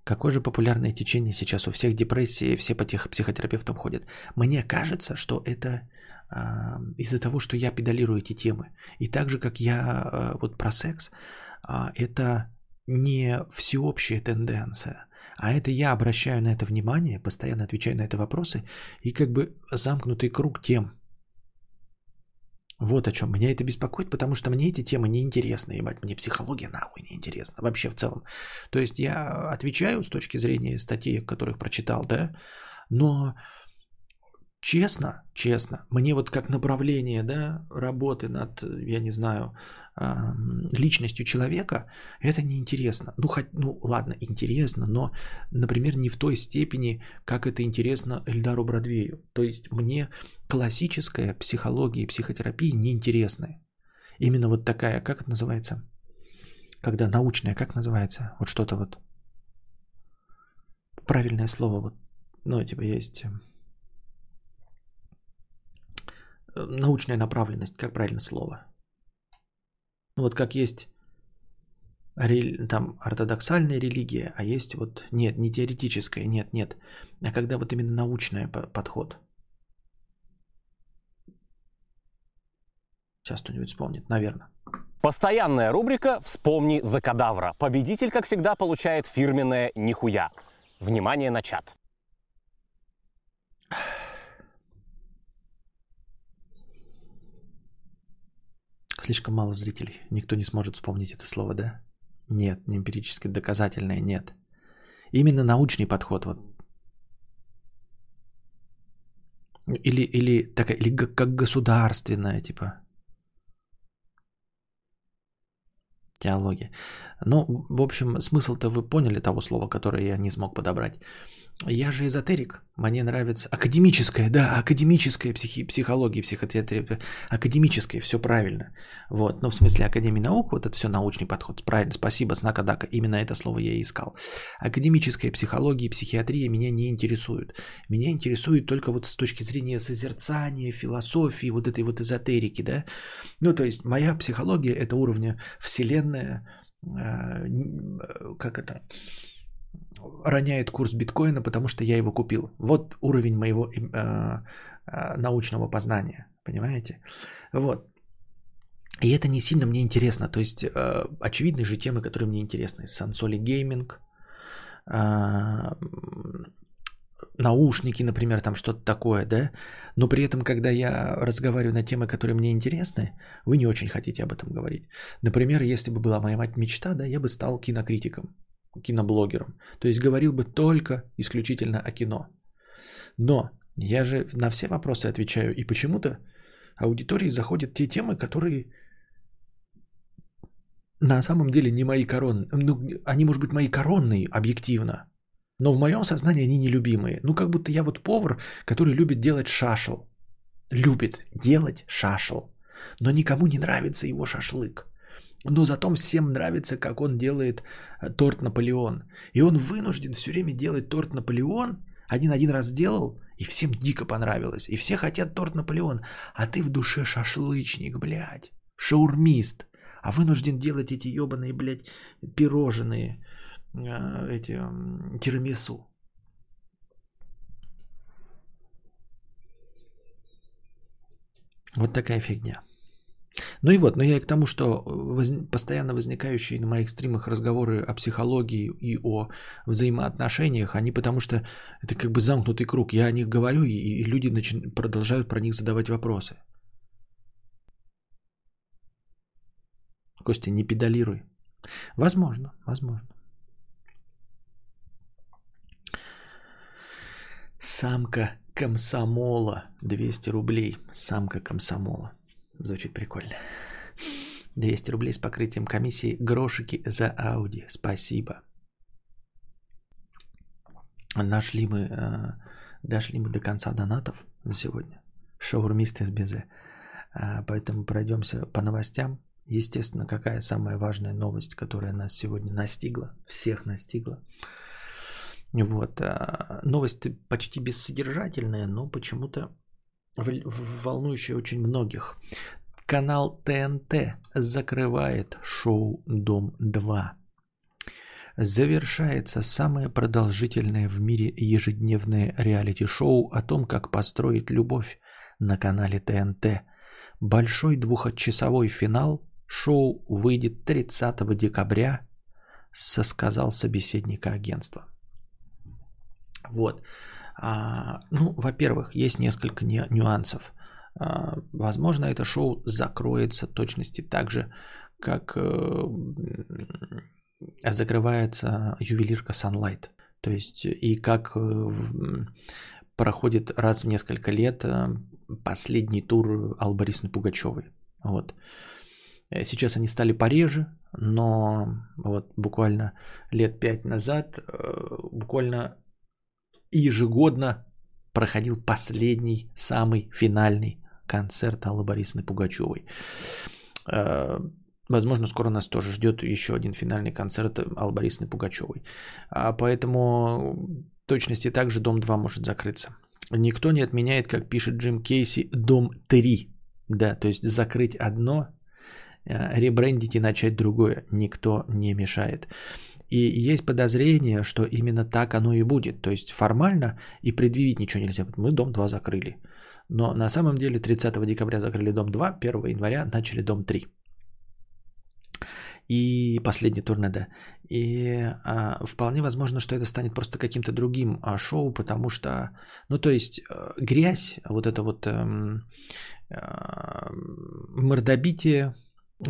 Какое же популярное течение сейчас у всех депрессии, все по тех психотерапевтам ходят. Мне кажется, что это из-за того, что я педалирую эти темы. И так же, как я а, вот про секс, а, это не всеобщая тенденция, а это я обращаю на это внимание, постоянно отвечаю на это вопросы, и как бы замкнутый круг тем. Вот о чем. Меня это беспокоит, потому что мне эти темы не интересны, ебать. Мне психология нахуй не интересна. Вообще в целом. То есть я отвечаю с точки зрения статей, которых прочитал, да, но честно, честно, мне вот как направление, да, работы над, я не знаю, личностью человека, это неинтересно. Ну, хоть, ну, ладно, интересно, но, например, не в той степени, как это интересно Эльдару Бродвею. То есть мне классическая психология и психотерапия неинтересны. Именно вот такая, как это называется? Когда научная, как называется? Вот что-то вот. Правильное слово, вот, ну, типа есть научная направленность, как правильно слово? Ну вот как есть там ортодоксальная религия, а есть вот, нет, не теоретическая, нет, нет, а когда вот именно научный подход. Сейчас кто-нибудь вспомнит, наверное. Постоянная рубрика «Вспомни за кадавра». Победитель, как всегда, получает фирменное «Нихуя». Внимание на чат. Слишком мало зрителей. Никто не сможет вспомнить это слово, да? Нет, не эмпирически доказательное, нет. Именно научный подход. Вот. Или, или, так, или как государственная, типа. Теология. Ну, в общем, смысл-то вы поняли того слова, которое я не смог подобрать. Я же эзотерик, мне нравится академическая, да, академическая психи, психология, психотерапия, академическая, все правильно. Вот, ну в смысле Академии наук, вот это все научный подход, правильно, спасибо, Снакадака, именно это слово я и искал. Академическая психология и психиатрия меня не интересуют. Меня интересует только вот с точки зрения созерцания, философии, вот этой вот эзотерики, да. Ну то есть моя психология это уровня вселенная, э, как это, роняет курс биткоина, потому что я его купил. Вот уровень моего э, э, научного познания, понимаете? Вот. И это не сильно мне интересно. То есть, э, очевидны же темы, которые мне интересны. Сансоли гейминг, э, наушники, например, там что-то такое, да? Но при этом, когда я разговариваю на темы, которые мне интересны, вы не очень хотите об этом говорить. Например, если бы была моя мать мечта, да, я бы стал кинокритиком киноблогером. То есть говорил бы только исключительно о кино. Но я же на все вопросы отвечаю, и почему-то аудитории заходят те темы, которые на самом деле не мои коронные. Ну, они, может быть, мои коронные объективно, но в моем сознании они нелюбимые. Ну, как будто я вот повар, который любит делать шашел. Любит делать шашел. Но никому не нравится его шашлык. Но зато всем нравится, как он делает э, торт Наполеон. И он вынужден все время делать торт Наполеон. Один-один раз сделал, и всем дико понравилось. И все хотят торт Наполеон. А ты в душе шашлычник, блядь. Шаурмист. А вынужден делать эти ебаные, блядь, пирожные, э, эти тирамису. Вот такая фигня. Ну и вот, но я и к тому, что воз... постоянно возникающие на моих стримах разговоры о психологии и о взаимоотношениях, они потому что это как бы замкнутый круг. Я о них говорю, и, и люди начи... продолжают про них задавать вопросы. Костя, не педалируй. Возможно, возможно. Самка комсомола. 200 рублей. Самка комсомола. Звучит прикольно. 200 рублей с покрытием комиссии. Грошики за Ауди. Спасибо. Нашли мы, э, дошли мы до конца донатов за сегодня. Шаурмист из Безе. Э, поэтому пройдемся по новостям. Естественно, какая самая важная новость, которая нас сегодня настигла, всех настигла. Вот. Э, новость почти бессодержательная, но почему-то волнующая очень многих. Канал ТНТ закрывает шоу «Дом-2». Завершается самое продолжительное в мире ежедневное реалити-шоу о том, как построить любовь на канале ТНТ. Большой двухчасовой финал шоу выйдет 30 декабря, сказал собеседника агентства. Вот. А, ну, во-первых, есть несколько нюансов. А, возможно, это шоу закроется точности так же, как э, закрывается ювелирка Sunlight. То есть и как э, проходит раз в несколько лет э, последний тур Аллы Пугачевой. Вот. Сейчас они стали пореже, но вот буквально лет пять назад буквально ежегодно проходил последний, самый финальный концерт Аллы Борисовны Пугачевой. Э, возможно, скоро нас тоже ждет еще один финальный концерт Аллы Борисовны Пугачевой. А поэтому точности также Дом 2 может закрыться. Никто не отменяет, как пишет Джим Кейси, Дом 3. Да, то есть закрыть одно, э, ребрендить и начать другое. Никто не мешает. И есть подозрение, что именно так оно и будет. То есть формально и предъявить ничего нельзя. Мы дом 2 закрыли. Но на самом деле 30 декабря закрыли дом 2, 1 января начали дом 3. И последний турне, да. И а, вполне возможно, что это станет просто каким-то другим а, шоу, потому что, ну то есть а, грязь, вот это вот а, а, мордобитие,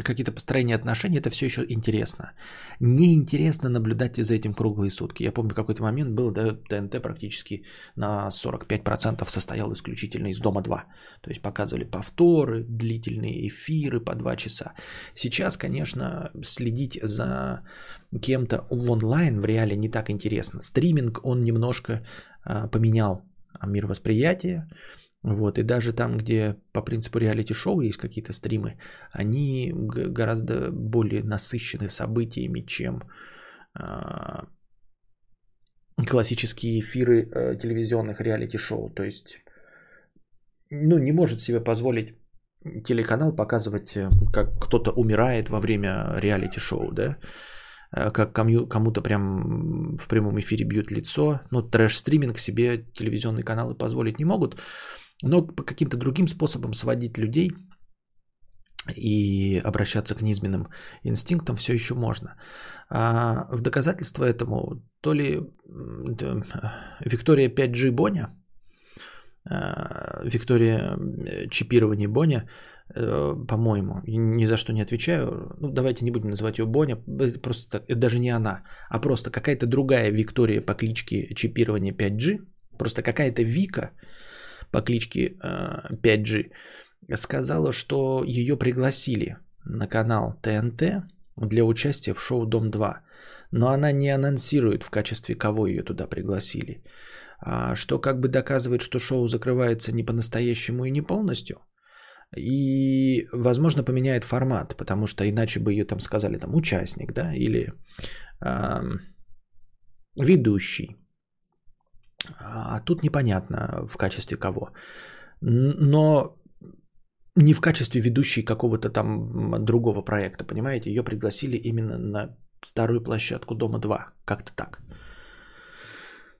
какие-то построения отношений, это все еще интересно. Неинтересно наблюдать за этим круглые сутки. Я помню, какой-то момент был, да, ТНТ практически на 45% состоял исключительно из Дома-2. То есть показывали повторы, длительные эфиры по 2 часа. Сейчас, конечно, следить за кем-то в онлайн в реале не так интересно. Стриминг, он немножко а, поменял мировосприятие, вот, и даже там, где по принципу реалити-шоу есть какие-то стримы, они гораздо более насыщены событиями, чем э, классические эфиры э, телевизионных реалити-шоу. То есть, ну, не может себе позволить телеканал показывать, э, как кто-то умирает во время реалити-шоу, да, э, как кому-то прям в прямом эфире бьют лицо. Ну, трэш-стриминг себе телевизионные каналы позволить не могут. Но по каким-то другим способам сводить людей и обращаться к низменным инстинктам все еще можно. А в доказательство этому то ли Виктория 5G Боня, а, Виктория чипирование Боня, э, по-моему, ни за что не отвечаю. Ну, давайте не будем называть ее Боня, просто так, это даже не она, а просто какая-то другая Виктория по кличке чипирование 5G, просто какая-то Вика, по кличке 5G, э, сказала, что ее пригласили на канал ТНТ для участия в шоу «Дом 2». Но она не анонсирует в качестве кого ее туда пригласили. А что как бы доказывает, что шоу закрывается не по-настоящему и не полностью. И, возможно, поменяет формат, потому что иначе бы ее там сказали там участник, да, или э, ведущий. А тут непонятно в качестве кого. Но не в качестве ведущей какого-то там другого проекта, понимаете? Ее пригласили именно на старую площадку Дома 2. Как-то так.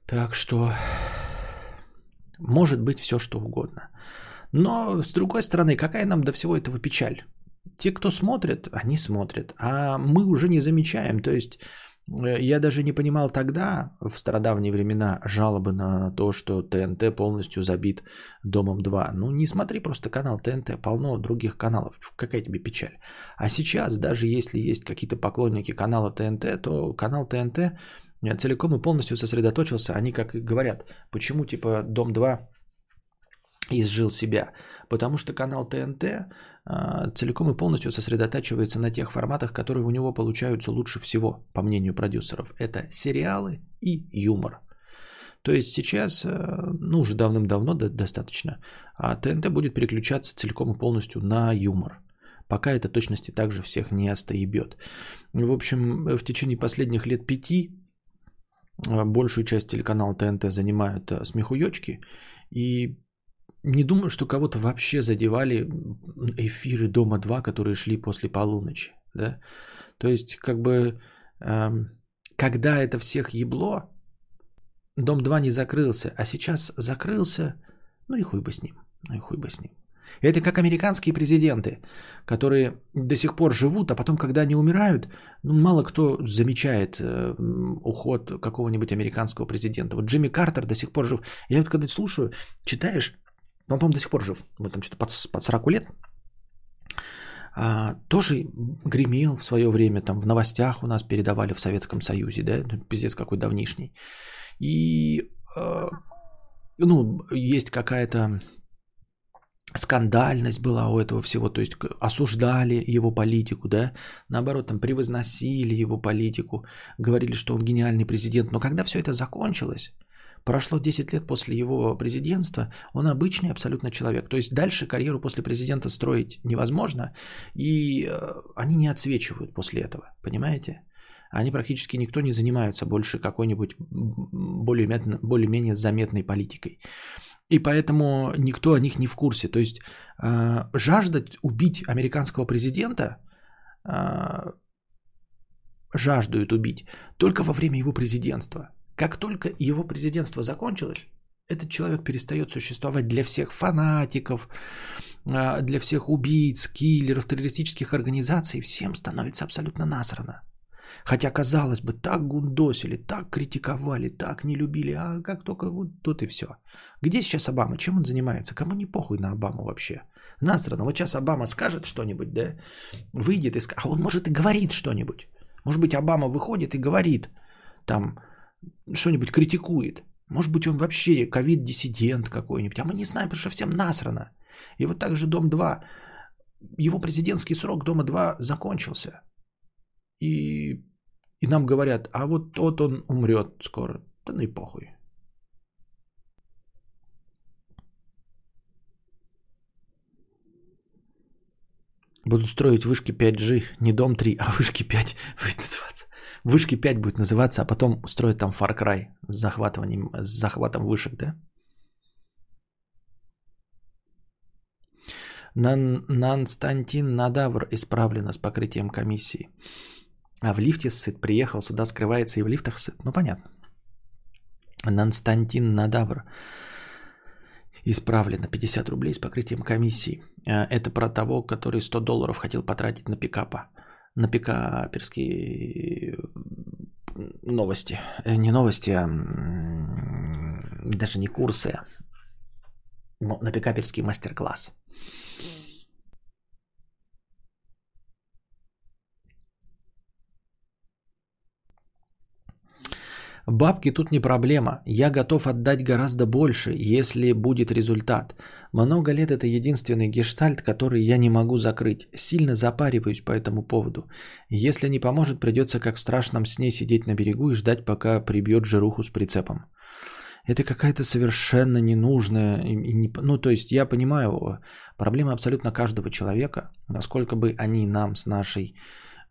Так что может быть все что угодно. Но с другой стороны, какая нам до всего этого печаль? Те, кто смотрят, они смотрят, а мы уже не замечаем. То есть я даже не понимал тогда, в стародавние времена, жалобы на то, что ТНТ полностью забит Домом 2. Ну, не смотри просто канал ТНТ, полно других каналов. Какая тебе печаль. А сейчас, даже если есть какие-то поклонники канала ТНТ, то канал ТНТ э, целиком и полностью сосредоточился. Они как говорят, почему типа Дом 2 изжил себя? Потому что канал ТНТ целиком и полностью сосредотачивается на тех форматах, которые у него получаются лучше всего, по мнению продюсеров. Это сериалы и юмор. То есть сейчас, э, ну уже давным-давно достаточно, а ТНТ будет переключаться целиком и полностью на юмор. Пока это точности также всех не остоебет. В общем, в течение последних лет пяти э, большую часть телеканала ТНТ занимают смехуёчки. И не думаю, что кого-то вообще задевали эфиры Дома 2, которые шли после полуночи. Да? То есть, как бы, эм, когда это всех ебло, Дом 2 не закрылся, а сейчас закрылся, ну и хуй бы с ним, ну и хуй бы с ним. Это как американские президенты, которые до сих пор живут, а потом, когда они умирают, ну, мало кто замечает э, уход какого-нибудь американского президента. Вот Джимми Картер до сих пор жив. Я вот когда слушаю, читаешь, он, по-моему, до сих пор жив. Вот там что-то под, под 40 лет. А, тоже гремел в свое время, там в новостях у нас передавали в Советском Союзе, да, пиздец какой давнишний. И, э, ну, есть какая-то скандальность была у этого всего, то есть осуждали его политику, да, наоборот, там превозносили его политику, говорили, что он гениальный президент, но когда все это закончилось, Прошло 10 лет после его президентства, он обычный абсолютно человек. То есть дальше карьеру после президента строить невозможно, и э, они не отсвечивают после этого, понимаете? Они практически никто не занимаются больше какой-нибудь более-менее более заметной политикой. И поэтому никто о них не в курсе. То есть э, жаждать убить американского президента э, жаждают убить только во время его президентства. Как только его президентство закончилось, этот человек перестает существовать для всех фанатиков, а, для всех убийц, киллеров, террористических организаций. Всем становится абсолютно насрано. Хотя, казалось бы, так гундосили, так критиковали, так не любили, а как только вот тут и все. Где сейчас Обама? Чем он занимается? Кому не похуй на Обаму вообще? Насрано. Вот сейчас Обама скажет что-нибудь, да, выйдет и скажет, а он может и говорит что-нибудь. Может быть, Обама выходит и говорит, там, что-нибудь критикует. Может быть, он вообще ковид-диссидент какой-нибудь. А мы не знаем, потому что всем насрано. И вот так же Дом-2, его президентский срок Дома-2 закончился. И, и нам говорят, а вот тот он умрет скоро. Да ну и похуй. Будут строить вышки 5G, не дом 3, а вышки 5 <laughs> будет называться. Вышки 5 будет называться, а потом устроят там Far Cry с, захватыванием, с захватом вышек, да? Нан, Нанстантин Надавр исправлено с покрытием комиссии. А в лифте сыт. Приехал сюда, скрывается и в лифтах сыт. Ну, понятно. Нанстантин Надавр исправлено 50 рублей с покрытием комиссии. А, это про того, который 100 долларов хотел потратить на пикапа. На пикаперские новости. Э, не новости, а даже не курсы. А на пикаперский мастер-класс. Бабки тут не проблема. Я готов отдать гораздо больше, если будет результат. Много лет это единственный гештальт, который я не могу закрыть. Сильно запариваюсь по этому поводу. Если не поможет, придется как в страшном сне сидеть на берегу и ждать, пока прибьет жируху с прицепом. Это какая-то совершенно ненужная... Ну, то есть я понимаю, проблема абсолютно каждого человека, насколько бы они нам с нашей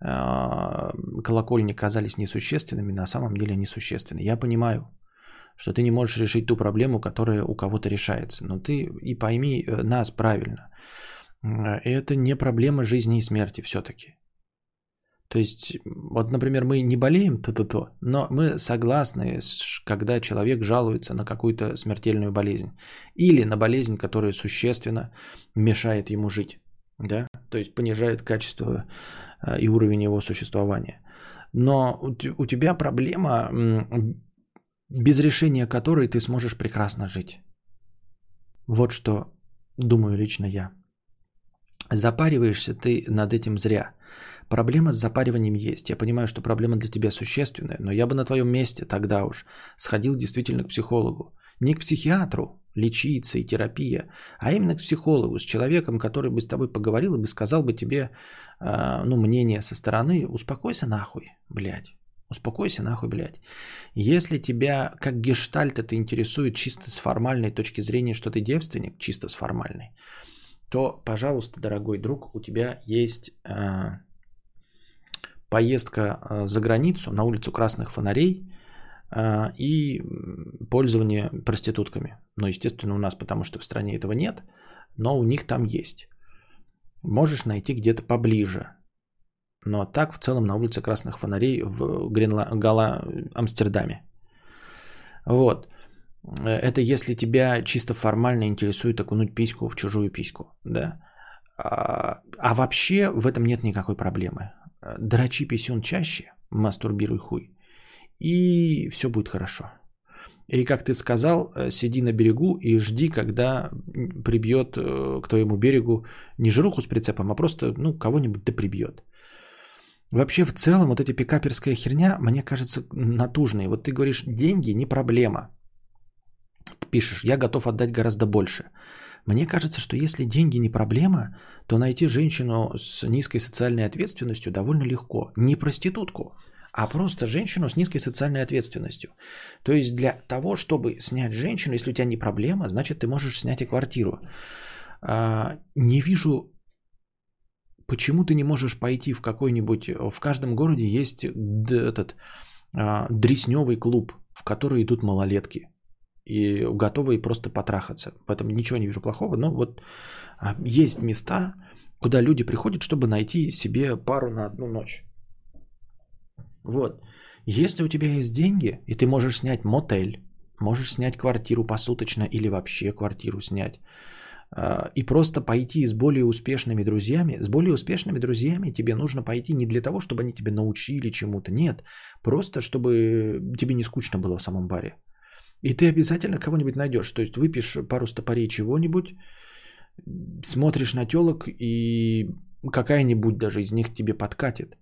колокольни казались несущественными, на самом деле несущественны. Я понимаю, что ты не можешь решить ту проблему, которая у кого-то решается. Но ты и пойми э, нас правильно. Это не проблема жизни и смерти все-таки. То есть, вот, например, мы не болеем, то-то-то, но мы согласны, когда человек жалуется на какую-то смертельную болезнь. Или на болезнь, которая существенно мешает ему жить. Да? То есть понижает качество Э, и уровень его существования. Но у тебя проблема, без решения которой ты сможешь прекрасно жить. Вот что думаю лично я. Запариваешься ты над этим зря. Проблема с запариванием есть. Я понимаю, что проблема для тебя существенная, но я бы на твоем месте тогда уж сходил действительно к психологу. Не к психиатру, лечиться и терапия, а именно к психологу, с человеком, который бы с тобой поговорил и бы сказал бы тебе, а, ну, мнение со стороны, успокойся нахуй, блядь. Успокойся нахуй, блядь. Если тебя как гештальт это интересует чисто с формальной точки зрения, что ты девственник, чисто с формальной, то, пожалуйста, дорогой друг, у тебя есть э, поездка за границу на улицу Красных Фонарей – а, и пользование проститутками. Но, естественно, у нас, потому что в стране этого нет, но у них там есть. Можешь найти где-то поближе. Но так в целом на улице Красных Фонарей в Гренла... Гала Амстердаме. Вот. Это если тебя чисто формально интересует окунуть письку в чужую письку. Да? А, а вообще в этом нет никакой проблемы. Дрочи писюн чаще, мастурбируй хуй и все будет хорошо. И как ты сказал, э, сиди на берегу и жди, когда прибьет э, к твоему берегу не жируху с прицепом, а просто ну, кого-нибудь да прибьет. Вообще в целом вот эта пикаперская херня, мне кажется, натужной. Вот ты говоришь, деньги не проблема. Пишешь, я готов отдать гораздо больше. Мне кажется, что если деньги не проблема, то найти женщину с низкой социальной ответственностью довольно легко. Не проститутку, а просто женщину с низкой социальной ответственностью. То есть для того, чтобы снять женщину, если у тебя не проблема, значит ты можешь снять и квартиру. А, не вижу, почему ты не можешь пойти в какой-нибудь... В каждом городе есть этот а, дресневый клуб, в который идут малолетки и готовые просто потрахаться. В этом ничего не вижу плохого, но вот а, есть места, куда люди приходят, чтобы найти себе пару на одну ночь. Вот. Если у тебя есть деньги, и ты можешь снять мотель, можешь снять квартиру посуточно или вообще квартиру снять, а, и просто пойти с более успешными друзьями, с более успешными друзьями тебе нужно пойти не для того, чтобы они тебя научили чему-то, нет, просто чтобы тебе не скучно было в самом баре. И ты обязательно кого-нибудь найдешь, то есть выпьешь пару стопорей чего-нибудь, смотришь на телок и какая-нибудь даже из них тебе подкатит.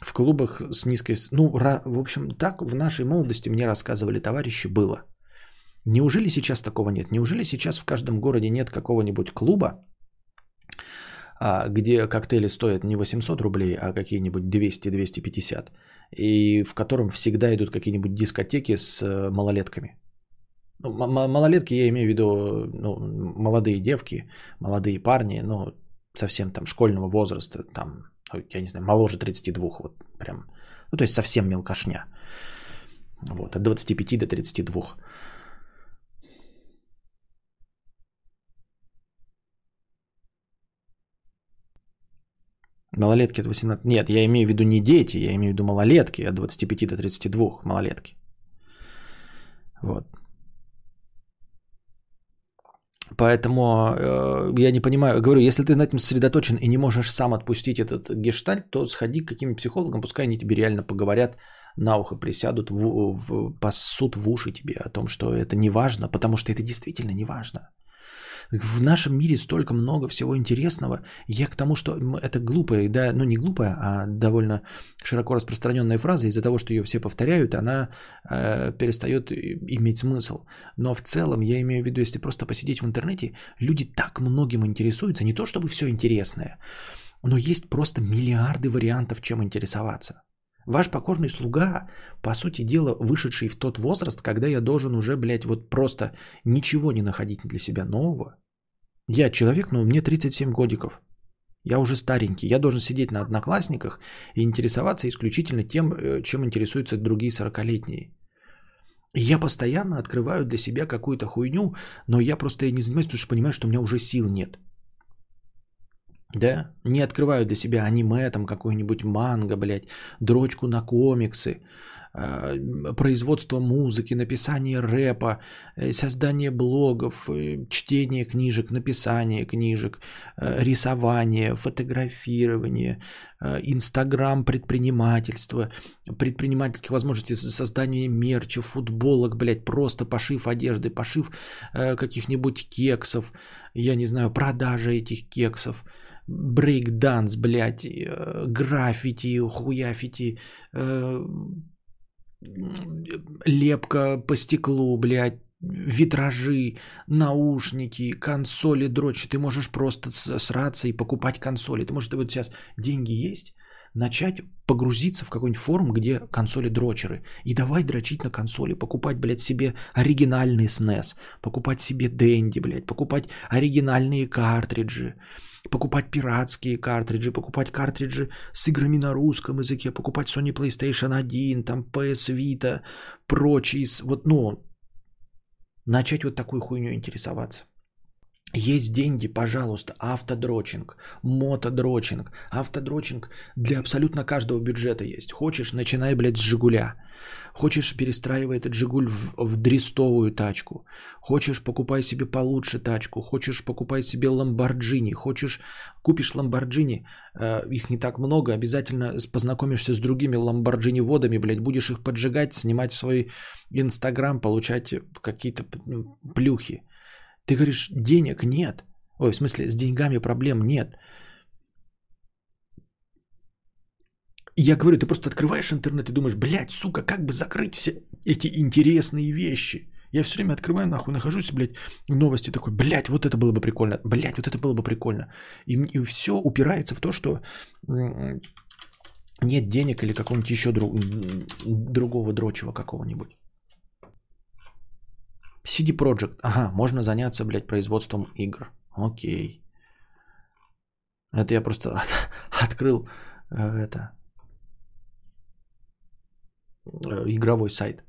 В клубах с низкой... Ну, в общем, так в нашей молодости мне рассказывали товарищи было. Неужели сейчас такого нет? Неужели сейчас в каждом городе нет какого-нибудь клуба, а, где коктейли стоят не 800 рублей, а какие-нибудь 200-250, и в котором всегда идут какие-нибудь дискотеки с э, малолетками? Ну, малолетки, я имею в виду ну, молодые девки, молодые парни, но совсем там школьного возраста, там, я не знаю, моложе 32, вот прям, ну то есть совсем мелкошня. Вот, от 25 до 32. Малолетки от 18... Нет, я имею в виду не дети, я имею в виду малолетки от 25 до 32 малолетки. Вот. Поэтому э, я не понимаю, говорю, если ты на этом сосредоточен и не можешь сам отпустить этот гештальт, то сходи к каким-нибудь психологам, пускай они тебе реально поговорят, на ухо присядут, в, в, пасут в уши тебе о том, что это не важно, потому что это действительно не важно. В нашем мире столько много всего интересного. Я к тому, что это глупая, да, ну не глупая, а довольно широко распространенная фраза. Из-за того, что ее все повторяют, она э, перестает иметь смысл. Но в целом, я имею в виду, если просто посидеть в интернете, люди так многим интересуются. Не то, чтобы все интересное, но есть просто миллиарды вариантов, чем интересоваться. Ваш покорный слуга, по сути дела, вышедший в тот возраст, когда я должен уже, блядь, вот просто ничего не находить для себя нового. Я человек, но мне 37 годиков. Я уже старенький. Я должен сидеть на одноклассниках и интересоваться исключительно тем, э, чем интересуются другие 40-летние. И я постоянно открываю для себя какую-то хуйню, но я просто не занимаюсь, потому что понимаю, что у меня уже сил нет. Да? Не открываю для себя аниме, там какой-нибудь манго, блядь, дрочку на комиксы, э, производство музыки, написание рэпа, э, создание блогов, э, чтение книжек, написание книжек, рисование, фотографирование, Инстаграм, предпринимательство, предпринимательских возможностей создания мерча, футболок, блядь, просто пошив одежды, пошив каких-нибудь кексов, я не знаю, продажа этих кексов – брейк-данс, блядь, э, граффити, хуяфити, э, лепка по стеклу, блядь, витражи, наушники, консоли, дрочи. Ты можешь просто сраться и покупать консоли. Ты можешь, вот сейчас деньги есть, начать погрузиться в какой-нибудь форум, где консоли дрочеры. И давай дрочить на консоли, покупать, блядь, себе оригинальный SNES, покупать себе Денди, блядь, покупать оригинальные картриджи, покупать пиратские картриджи, покупать картриджи с играми на русском языке, покупать Sony PlayStation 1, там PS Vita, прочие, вот, ну, начать вот такой хуйню интересоваться. Есть деньги, пожалуйста, автодрочинг, мотодрочинг. Автодрочинг для абсолютно каждого бюджета есть. Хочешь, начинай, блядь, с Жигуля. Хочешь, перестраивай этот Жигуль в, в дрестовую тачку. Хочешь, покупай себе получше тачку. Хочешь, покупай себе Ламборджини. Хочешь, купишь Ламборджини, э, их не так много, обязательно познакомишься с другими Ламборджини-водами, блядь, будешь их поджигать, снимать в свой Инстаграм, получать какие-то ну, плюхи. Ты говоришь, денег нет. Ой, в смысле, с деньгами проблем нет. Я говорю, ты просто открываешь интернет и думаешь, блядь, сука, как бы закрыть все эти интересные вещи. Я все время открываю, нахуй, нахожусь, блядь, новости такой, блядь, вот это было бы прикольно, блядь, вот это было бы прикольно. И, и все упирается в то, что нет денег или какого-нибудь еще друг, другого дрочего какого-нибудь. CD Project. Ага, можно заняться, блядь, производством игр. Окей. Это я просто <laughs> от, открыл э, это э, игровой сайт.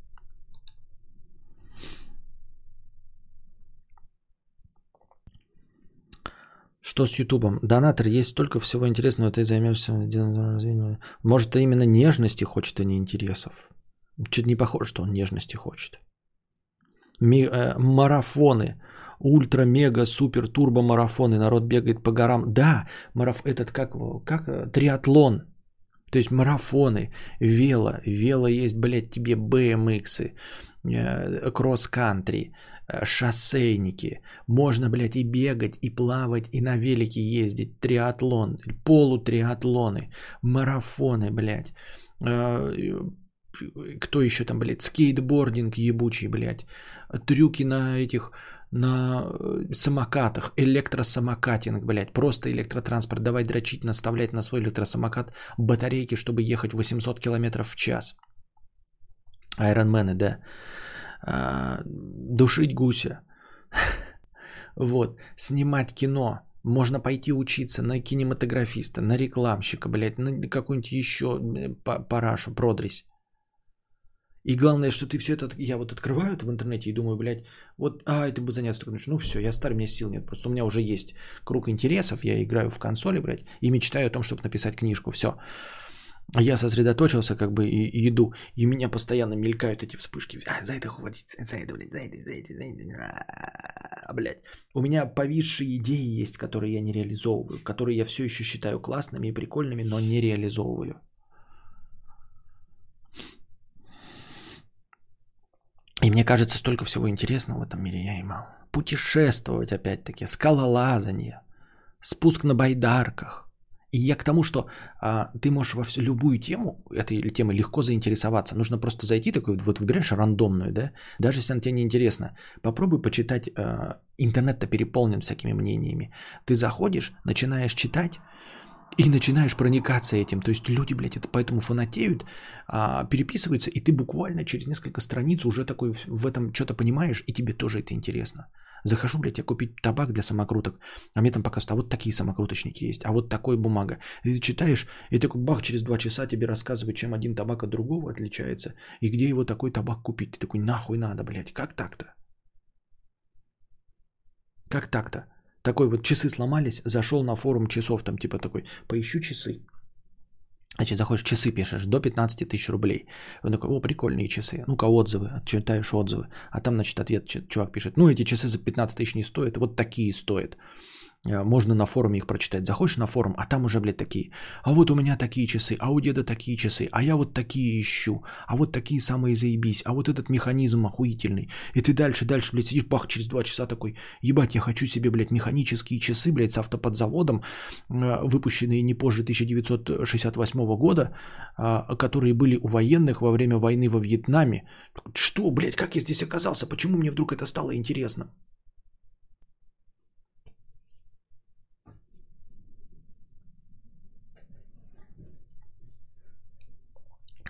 Что с Ютубом? Донатор, есть столько всего интересного, ты займешься развитием. Может, именно нежности хочет, а не интересов. Чуть не похоже, что он нежности хочет. Ми, э, марафоны. Ультра, мега, супер, турбо марафоны. Народ бегает по горам. Да, мараф, этот как, как э, триатлон. То есть марафоны, вело, вело есть, блядь, тебе BMX, э, кросс-кантри, э, шоссейники. Можно, блядь, и бегать, и плавать, и на велике ездить. Триатлон, полутриатлоны, марафоны, блядь. Кто еще там, блядь, скейтбординг ебучий, блядь. Трюки на этих на э, самокатах, электросамокатинг, блядь, просто электротранспорт. Давай дрочить, наставлять на свой электросамокат батарейки, чтобы ехать 800 км в час. Айронмены, да. А, душить гуся. <laughs> Вот. Снимать кино. Можно пойти учиться на кинематографиста, на рекламщика, блядь, на какую-нибудь еще парашу, продрись. И главное, что ты все это, я вот открываю это в интернете и думаю, блядь, вот, а, это бы заняться. Ну все, я старый, у меня сил нет. Просто у меня уже есть круг интересов, я играю в консоли, блядь, и мечтаю о том, чтобы написать книжку. Все. Я сосредоточился, как бы, и, иду. И меня постоянно мелькают эти вспышки. А, за это хватит, за это, блядь, за это, за это, за это. А, блядь. У меня повисшие идеи есть, которые я не реализовываю, которые я все еще считаю классными и прикольными, но не реализовываю. И мне кажется, столько всего интересного в этом мире я имел. Путешествовать опять-таки, скалолазание, спуск на байдарках. И я к тому, что а, ты можешь во всю любую тему, этой темой легко заинтересоваться. Нужно просто зайти, такой вот выбираешь рандомную, да, даже если она тебе не интересна. Попробуй почитать, а, интернет-то переполнен всякими мнениями. Ты заходишь, начинаешь читать, и начинаешь проникаться этим. То есть люди, блядь, это поэтому фанатеют, а, переписываются, и ты буквально через несколько страниц уже такой в этом что-то понимаешь, и тебе тоже это интересно. Захожу, блядь, я купить табак для самокруток, а мне там показывают, а вот такие самокруточники есть, а вот такой бумага. И ты читаешь, и такой бах, через два часа тебе рассказывают, чем один табак от другого отличается, и где его такой табак купить. Ты такой, нахуй надо, блядь, как так-то? Как так-то? Такой вот часы сломались, зашел на форум часов, там типа такой, поищу часы. Значит, заходишь, часы пишешь, до 15 тысяч рублей. Он такой, о, прикольные часы. Ну-ка, отзывы, читаешь отзывы. А там, значит, ответ чувак пишет, ну, эти часы за 15 тысяч не стоят, вот такие стоят. Э, можно на форуме их прочитать. Заходишь на форум, а там уже, блядь, такие. А вот у меня такие часы, а у деда такие часы, а я вот такие ищу, а вот такие самые заебись, а вот этот механизм охуительный. И ты дальше, дальше, блядь, сидишь, бах, через два часа такой, ебать, я хочу себе, блядь, механические часы, блядь, с автоподзаводом, э, выпущенные не позже 1968 года, а, которые были у военных во время войны во Вьетнаме. Что, блядь, как я здесь оказался? Почему мне вдруг это стало интересно?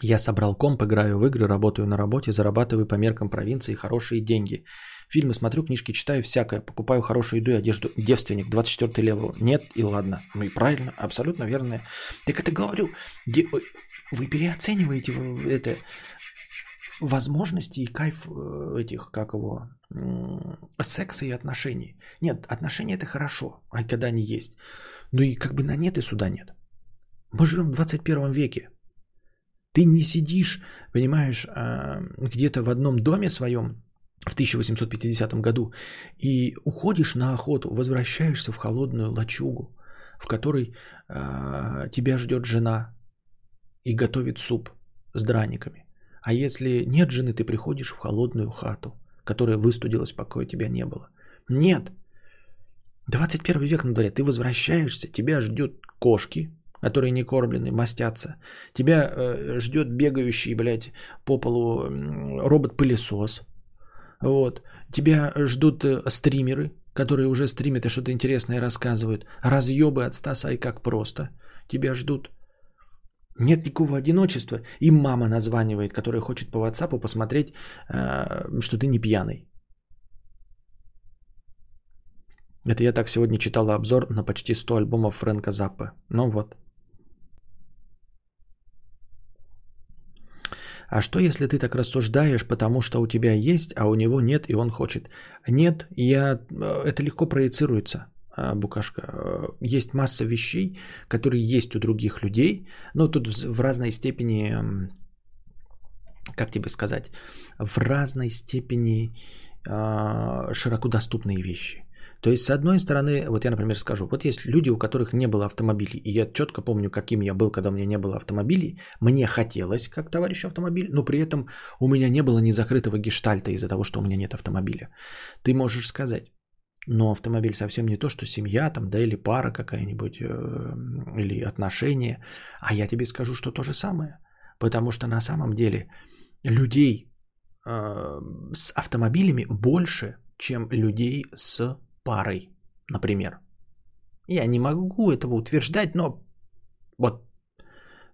Я собрал комп, играю в игры, работаю на работе, зарабатываю по меркам провинции хорошие деньги. Фильмы смотрю, книжки читаю, всякое. Покупаю хорошую еду и одежду. Девственник, 24 level. Нет, и ладно. Ну и правильно, абсолютно верно. Так это говорю, вы переоцениваете это возможности и кайф э, этих, как его, секса и отношений. Нет, отношения это хорошо, а когда они есть. Ну и как бы на нет и сюда нет. Мы живем в 21 веке. Ты не сидишь, понимаешь, а, где-то в одном доме своем в 1850 году и уходишь на охоту, возвращаешься в холодную лачугу, в которой а, тебя ждет жена и готовит суп с драниками. А если нет жены, ты приходишь в холодную хату, которая выстудилась, пока у тебя не было. Нет. 21 век на дворе. Ты возвращаешься, тебя ждет кошки, которые не кормлены, мастятся. Тебя э, ждет бегающий, блядь, по полу робот-пылесос. Вот. Тебя ждут э, стримеры, которые уже стримят и что-то интересное рассказывают. Разъебы от Стаса и как просто. Тебя ждут. Нет никакого одиночества. И мама названивает, которая хочет по WhatsApp посмотреть, э, что ты не пьяный. Это я так сегодня читала обзор на почти 100 альбомов Фрэнка Заппа. Ну вот. А что если ты так рассуждаешь, потому что у тебя есть, а у него нет, и он хочет? Нет, я... Э, это легко проецируется, э, Букашка. Э, есть масса вещей, которые есть у других людей, но тут в разной степени, как тебе сказать, в разной степени широко доступные вещи. То есть, с одной стороны, вот я, например, скажу, вот есть люди, у которых не было автомобилей, и я четко помню, каким я был, когда у меня не было автомобилей. Мне хотелось, как товарищу автомобиль, но при этом у меня не было ни закрытого гештальта из-за того, что у меня нет автомобиля. Ты можешь сказать, но автомобиль совсем не то, что семья там, да, или пара какая-нибудь, э, или отношения. А я тебе скажу, что то же самое. Потому что на самом деле людей э, с автомобилями больше, чем людей с парой, например. Я не могу этого утверждать, но вот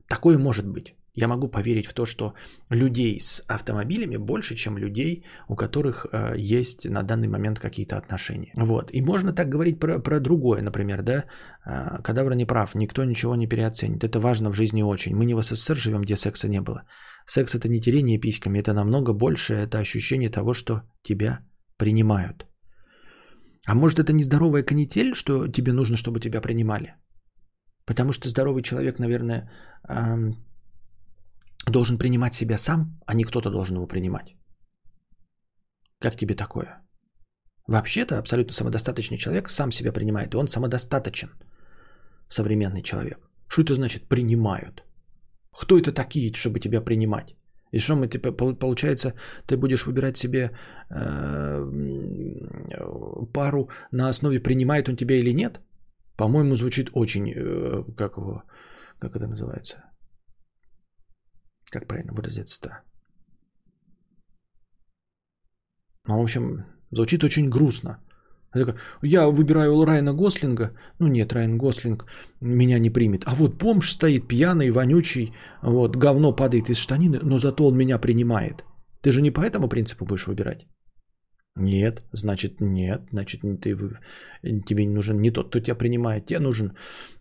такое может быть. Я могу поверить в то, что людей с автомобилями больше, чем людей, у которых э, есть на данный момент какие-то отношения. Вот. И можно так говорить про, про другое, например, да, э, кадавр не прав, никто ничего не переоценит. Это важно в жизни очень. Мы не в СССР живем, где секса не было. Секс это не терение письками, это намного больше, это ощущение того, что тебя принимают. А может это нездоровая канитель, что тебе нужно, чтобы тебя принимали? Потому что здоровый человек, наверное, эм, должен принимать себя сам, а не кто-то должен его принимать. Как тебе такое? Вообще-то абсолютно самодостаточный человек сам себя принимает, и он самодостаточен. Современный человек. Что это значит принимают? Кто это такие, чтобы тебя принимать? И что мы, типа, получается, ты будешь выбирать себе э, пару на основе, принимает он тебя или нет? По-моему, звучит очень, э, как его, как это называется? Как правильно выразиться-то? Ну, в общем, звучит очень грустно. Я выбираю Райана Гослинга. Ну нет, Райан Гослинг меня не примет. А вот бомж стоит пьяный, вонючий, вот, говно падает из штанины, но зато он меня принимает. Ты же не по этому принципу будешь выбирать? Нет, значит нет, значит ты, тебе не нужен не тот, кто тебя принимает, тебе нужен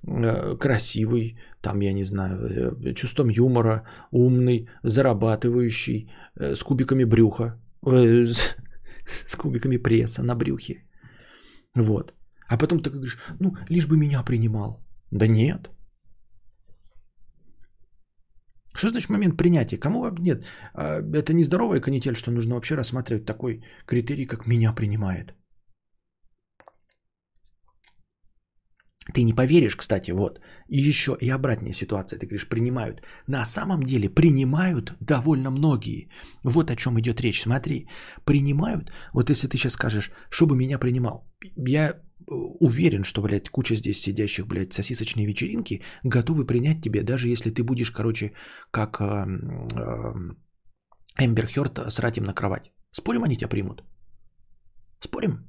э, красивый, там я не знаю, э, чувством юмора, умный, зарабатывающий, э, с кубиками брюха, э, с, <laughs> с кубиками пресса на брюхе, вот. А потом ты говоришь, ну лишь бы меня принимал, да нет, что значит момент принятия? Кому нет? А, это не здоровая канитель, что нужно вообще рассматривать такой критерий, как меня принимает. Ты не поверишь, кстати, вот. И еще и обратная ситуация. Ты говоришь, принимают. На самом деле принимают довольно многие. Вот о чем идет речь. Смотри, принимают. Вот если ты сейчас скажешь, чтобы меня принимал. Я уверен, что, блядь, куча здесь сидящих, блядь, сосисочные вечеринки готовы принять тебя, даже если ты будешь, короче, как э, э, Эмбер Хёрд срать им на кровать. Спорим, они тебя примут? Спорим?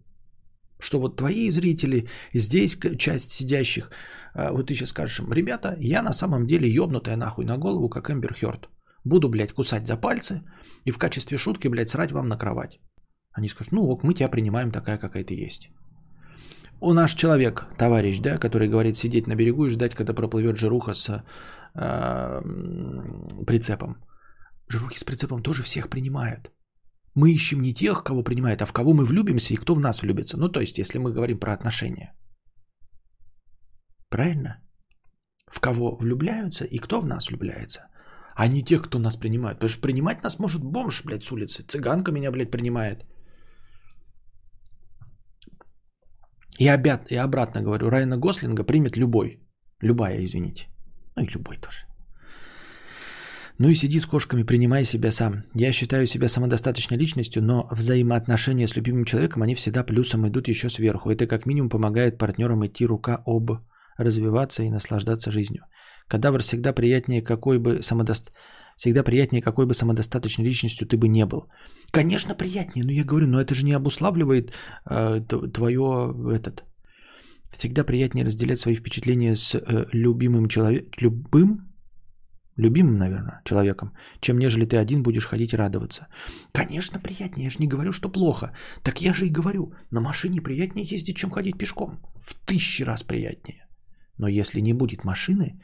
Что вот твои зрители, здесь часть сидящих, э, вот ты сейчас скажешь им, ребята, я на самом деле ёбнутая нахуй на голову, как Эмбер Хёрд. Буду, блядь, кусать за пальцы и в качестве шутки, блядь, срать вам на кровать. Они скажут, ну ок, мы тебя принимаем такая, какая ты есть у наш человек, товарищ, да, который говорит сидеть на берегу и ждать, когда проплывет жируха с э, прицепом. Жирухи с прицепом тоже всех принимают. Мы ищем не тех, кого принимают, а в кого мы влюбимся и кто в нас влюбится. Ну, то есть, если мы говорим про отношения. Правильно? В кого влюбляются и кто в нас влюбляется. А не тех, кто нас принимает. Потому что принимать нас может бомж, блядь, с улицы. Цыганка меня, блядь, принимает. И, обят, и обратно говорю, Райана Гослинга примет любой. Любая, извините. Ну и любой тоже. Ну и сиди с кошками, принимай себя сам. Я считаю себя самодостаточной личностью, но взаимоотношения с любимым человеком, они всегда плюсом идут еще сверху. Это как минимум помогает партнерам идти рука об, развиваться и наслаждаться жизнью. Кадавр всегда приятнее какой бы самодост... всегда приятнее какой бы самодостаточной личностью ты бы не был. Конечно, приятнее, но я говорю, но это же не обуславливает э, твое этот. Всегда приятнее разделять свои впечатления с э, любимым человеком, любым, любимым, наверное, человеком, чем нежели ты один будешь ходить радоваться. Конечно, приятнее, я же не говорю, что плохо. Так я же и говорю, на машине приятнее ездить, чем ходить пешком. В тысячи раз приятнее. Но если не будет машины,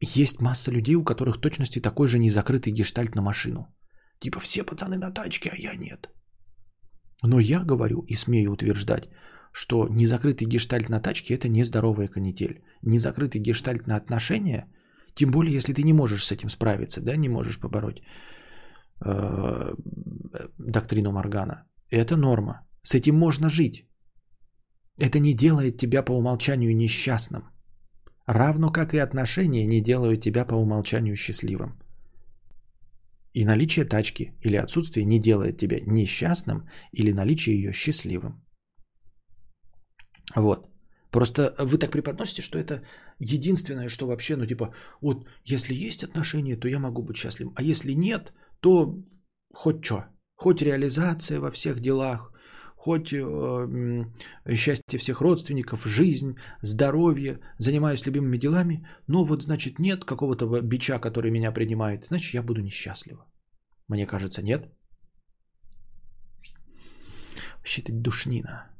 есть масса людей, у которых точности такой же незакрытый гештальт на машину. Типа все пацаны на тачке, а я нет. Но я говорю и смею утверждать, что незакрытый гештальт на тачке – это нездоровая канитель. Незакрытый гештальт на отношения, тем более, если ты не можешь с этим справиться, да, не можешь побороть э, доктрину Моргана. Это норма. С этим можно жить. Это не делает тебя по умолчанию несчастным. Равно как и отношения не делают тебя по умолчанию счастливым. И наличие тачки или отсутствие не делает тебя несчастным или наличие ее счастливым. Вот. Просто вы так преподносите, что это единственное, что вообще, ну типа, вот если есть отношения, то я могу быть счастливым. А если нет, то хоть что. Хоть реализация во всех делах, хоть э, счастье всех родственников, жизнь, здоровье, занимаюсь любимыми делами, но вот значит нет какого-то бича, который меня принимает, значит я буду несчастлива. Мне кажется, нет. Это душнина.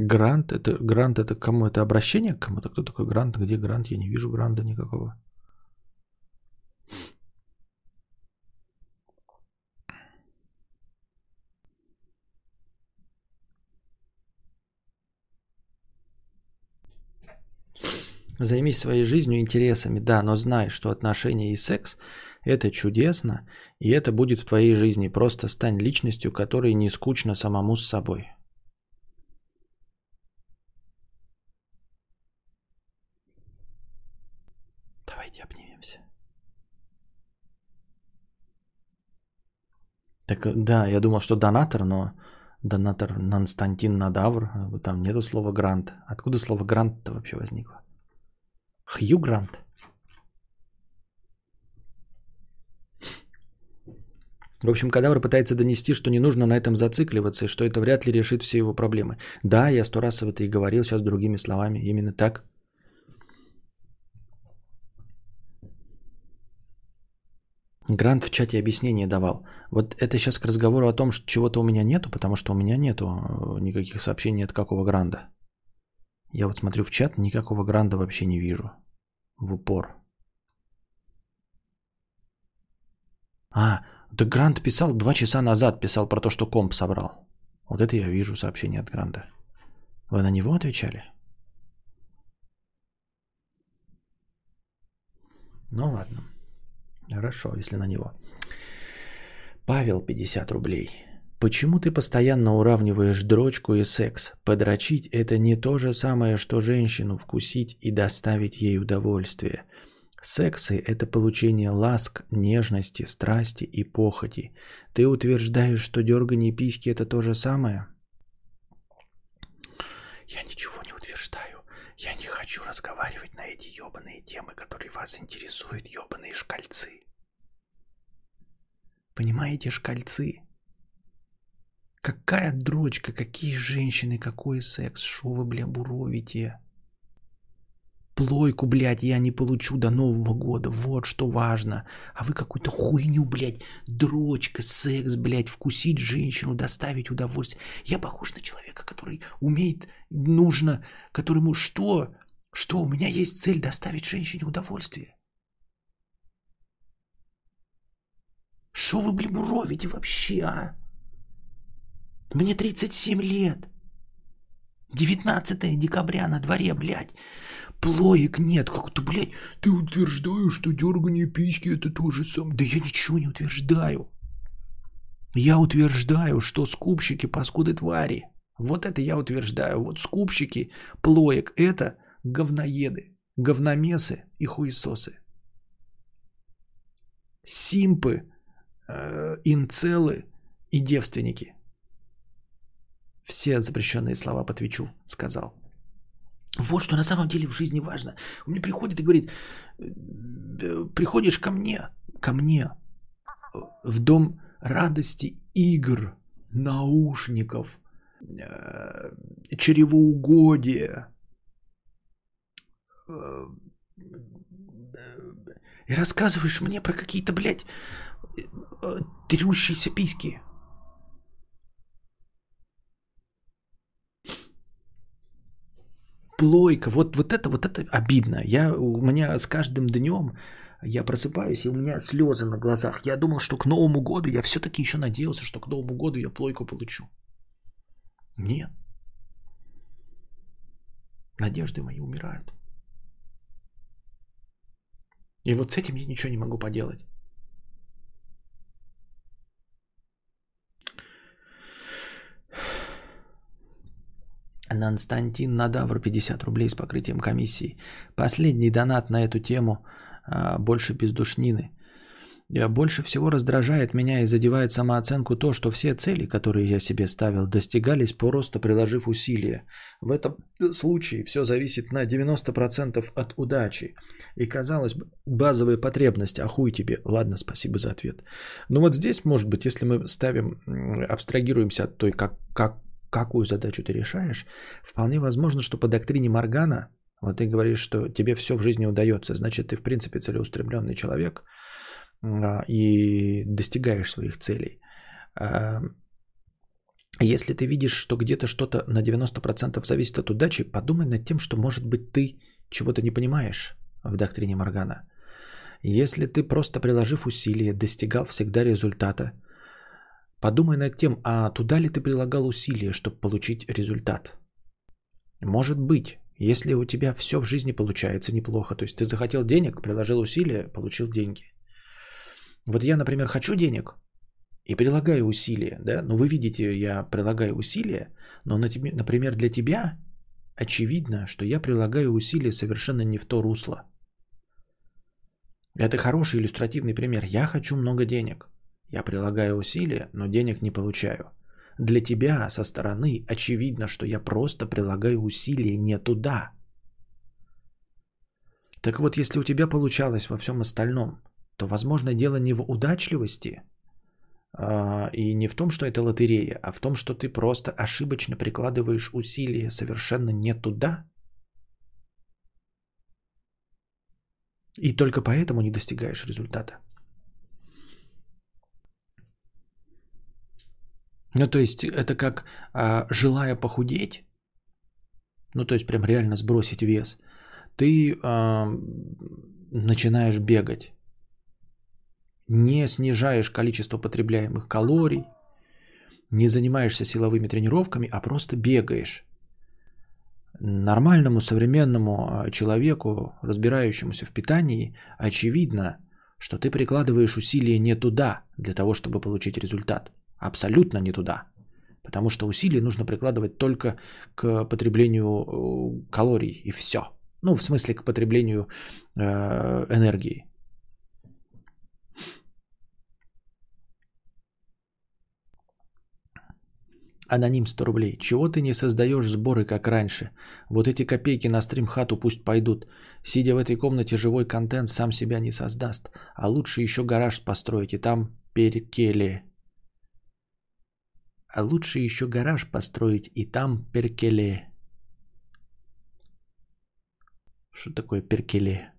Грант это грант это кому? Это обращение к кому-то? Кто такой грант? Где грант? Я не вижу гранта никакого. Займись своей жизнью, интересами, да, но знай, что отношения и секс – это чудесно, и это будет в твоей жизни. Просто стань личностью, которой не скучно самому с собой. Давайте обнимемся. Так, да, я думал, что донатор, но донатор Константин Надавр, там нету слова грант. Откуда слово грант-то вообще возникло? Хью Грант. В общем, кадавр пытается донести, что не нужно на этом зацикливаться, и что это вряд ли решит все его проблемы. Да, я сто раз об этом и говорил, сейчас другими словами. Именно так. Грант в чате объяснение давал. Вот это сейчас к разговору о том, что чего-то у меня нету, потому что у меня нету э, никаких сообщений от какого гранда. Я вот смотрю в чат, никакого гранда вообще не вижу. В упор. А, да Грант писал два часа назад, писал про то, что комп собрал. Вот это я вижу сообщение от Гранта. Вы на него отвечали? Ну ладно. Хорошо, если на него. Павел, 50 рублей. Почему ты постоянно уравниваешь дрочку и секс? Подрочить – это не то же самое, что женщину вкусить и доставить ей удовольствие. Сексы – это получение ласк, нежности, страсти и похоти. Ты утверждаешь, что дергание письки – это то же самое? Я ничего не утверждаю. Я не хочу разговаривать на эти ебаные темы, которые вас интересуют, ебаные шкальцы. Понимаете, шкальцы? Какая дрочка, какие женщины, какой секс, шо вы, бля, буровите? Плойку, блядь, я не получу до Нового года, вот что важно. А вы какую-то хуйню, блядь, дрочка, секс, блядь, вкусить женщину, доставить удовольствие. Я похож на человека, который умеет, нужно, которому что? Что, у меня есть цель доставить женщине удовольствие. Что вы, блин, буровите вообще, а? Мне 37 лет. 19 декабря на дворе, блядь. Плоек нет. Как-то, блядь, ты утверждаешь, что дергание письки это то же самое. Да я ничего не утверждаю. Я утверждаю, что скупщики паскуды твари. Вот это я утверждаю. Вот скупщики плоек это говноеды, говномесы и хуесосы. Симпы, э, инцелы и девственники. Все запрещенные слова по Твичу сказал. Вот что на самом деле в жизни важно. Он мне приходит и говорит, «Э, приходишь ко мне, ко мне, в дом радости игр, наушников, э, чревоугодия, э, и рассказываешь мне про какие-то, блядь, трющиеся письки. Плойка, вот, вот это, вот это обидно. Я, у меня с каждым днем я просыпаюсь, и у меня слезы на глазах. Я думал, что к Новому году, я все-таки еще надеялся, что к Новому году я плойку получу. Нет. Надежды мои умирают. И вот с этим я ничего не могу поделать. Константин Надавр 50 рублей с покрытием комиссии. Последний донат на эту тему. А, больше бездушнины. Больше всего раздражает меня и задевает самооценку то, что все цели, которые я себе ставил, достигались просто приложив усилия. В этом случае все зависит на 90% от удачи. И казалось бы, базовая потребность, а хуй тебе. Ладно, спасибо за ответ. Но вот здесь, может быть, если мы ставим, абстрагируемся от той, как, как, какую задачу ты решаешь, вполне возможно, что по доктрине Моргана, вот ты говоришь, что тебе все в жизни удается, значит, ты в принципе целеустремленный человек – а, и достигаешь своих целей. А, если ты видишь, что где-то что-то на 90% зависит от удачи, подумай над тем, что, может быть, ты чего-то не понимаешь в доктрине Моргана. Если ты просто приложив усилия, достигал всегда результата, подумай над тем, а туда ли ты прилагал усилия, чтобы получить результат. Может быть, если у тебя все в жизни получается неплохо, то есть ты захотел денег, приложил усилия, получил деньги – вот я, например, хочу денег и прилагаю усилия, да, ну вы видите, я прилагаю усилия, но, например, для тебя очевидно, что я прилагаю усилия совершенно не в то русло. Это хороший иллюстративный пример. Я хочу много денег. Я прилагаю усилия, но денег не получаю. Для тебя со стороны очевидно, что я просто прилагаю усилия не туда. Так вот, если у тебя получалось во всем остальном, то, возможно, дело не в удачливости а, и не в том, что это лотерея, а в том, что ты просто ошибочно прикладываешь усилия совершенно не туда. И только поэтому не достигаешь результата. Ну, то есть, это как а, желая похудеть, ну, то есть, прям реально сбросить вес, ты а, начинаешь бегать не снижаешь количество потребляемых калорий, не занимаешься силовыми тренировками, а просто бегаешь. Нормальному современному а, человеку, разбирающемуся в питании, очевидно, что ты прикладываешь усилия не туда для того, чтобы получить результат. Абсолютно не туда. Потому что усилия нужно прикладывать только к потреблению э, калорий и все. Ну, в смысле, к потреблению э, энергии. Аноним 100 рублей. Чего ты не создаешь сборы, как раньше? Вот эти копейки на стримхату пусть пойдут. Сидя в этой комнате, живой контент сам себя не создаст. А лучше еще гараж построить и там перкеле. А лучше еще гараж построить и там перкеле. Что такое перкеле?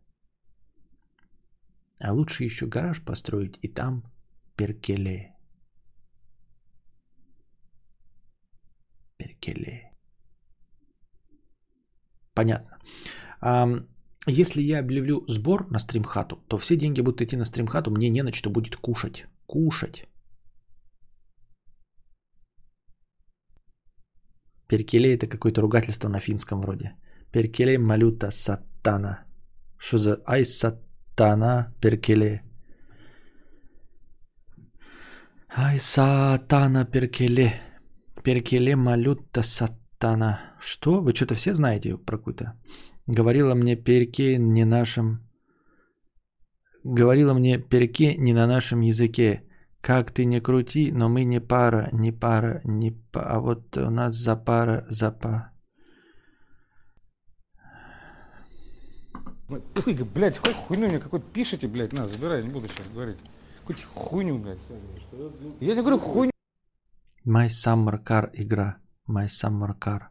А лучше еще гараж построить и там перкеле. Перкеле. Понятно. Если я объявлю сбор на стримхату, то все деньги будут идти на стримхату, мне не на что будет кушать. Кушать. Перкеле это какое-то ругательство на финском вроде. Перкеле малюта сатана. Что за ай сатана перкеле? Ай сатана перкеле. Перкеле малюта сатана. Что? Вы что-то все знаете про какую-то? Говорила мне перке не нашим... Говорила мне перке не на нашем языке. Как ты не крути, но мы не пара, не пара, не па... А вот у нас за пара, за па... Ой, блядь, хоть хуйню мне какой-то пишите, блядь, на, забирай, не буду сейчас говорить. Какую-то хуйню, блядь. Я не говорю хуйню. My Summer Car игра. My Summer Car.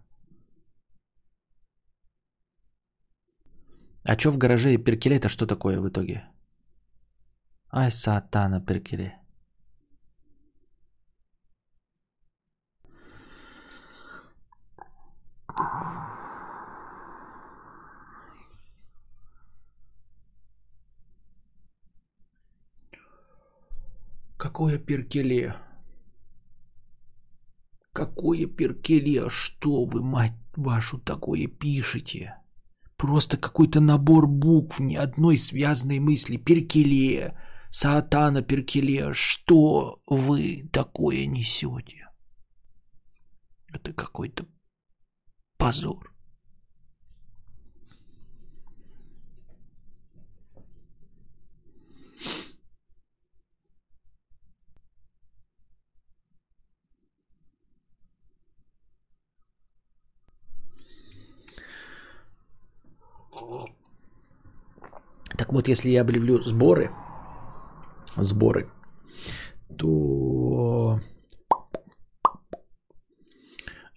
А что в гараже и перкеле это что такое в итоге? Ай, сатана перкеле. Какое перкеле? Какое перкеле? Что вы, мать вашу такое пишете? Просто какой-то набор букв, ни одной связанной мысли. Перкеле, сатана перкеле. Что вы такое несете? Это какой-то позор. Так вот, если я объявлю сборы, сборы, то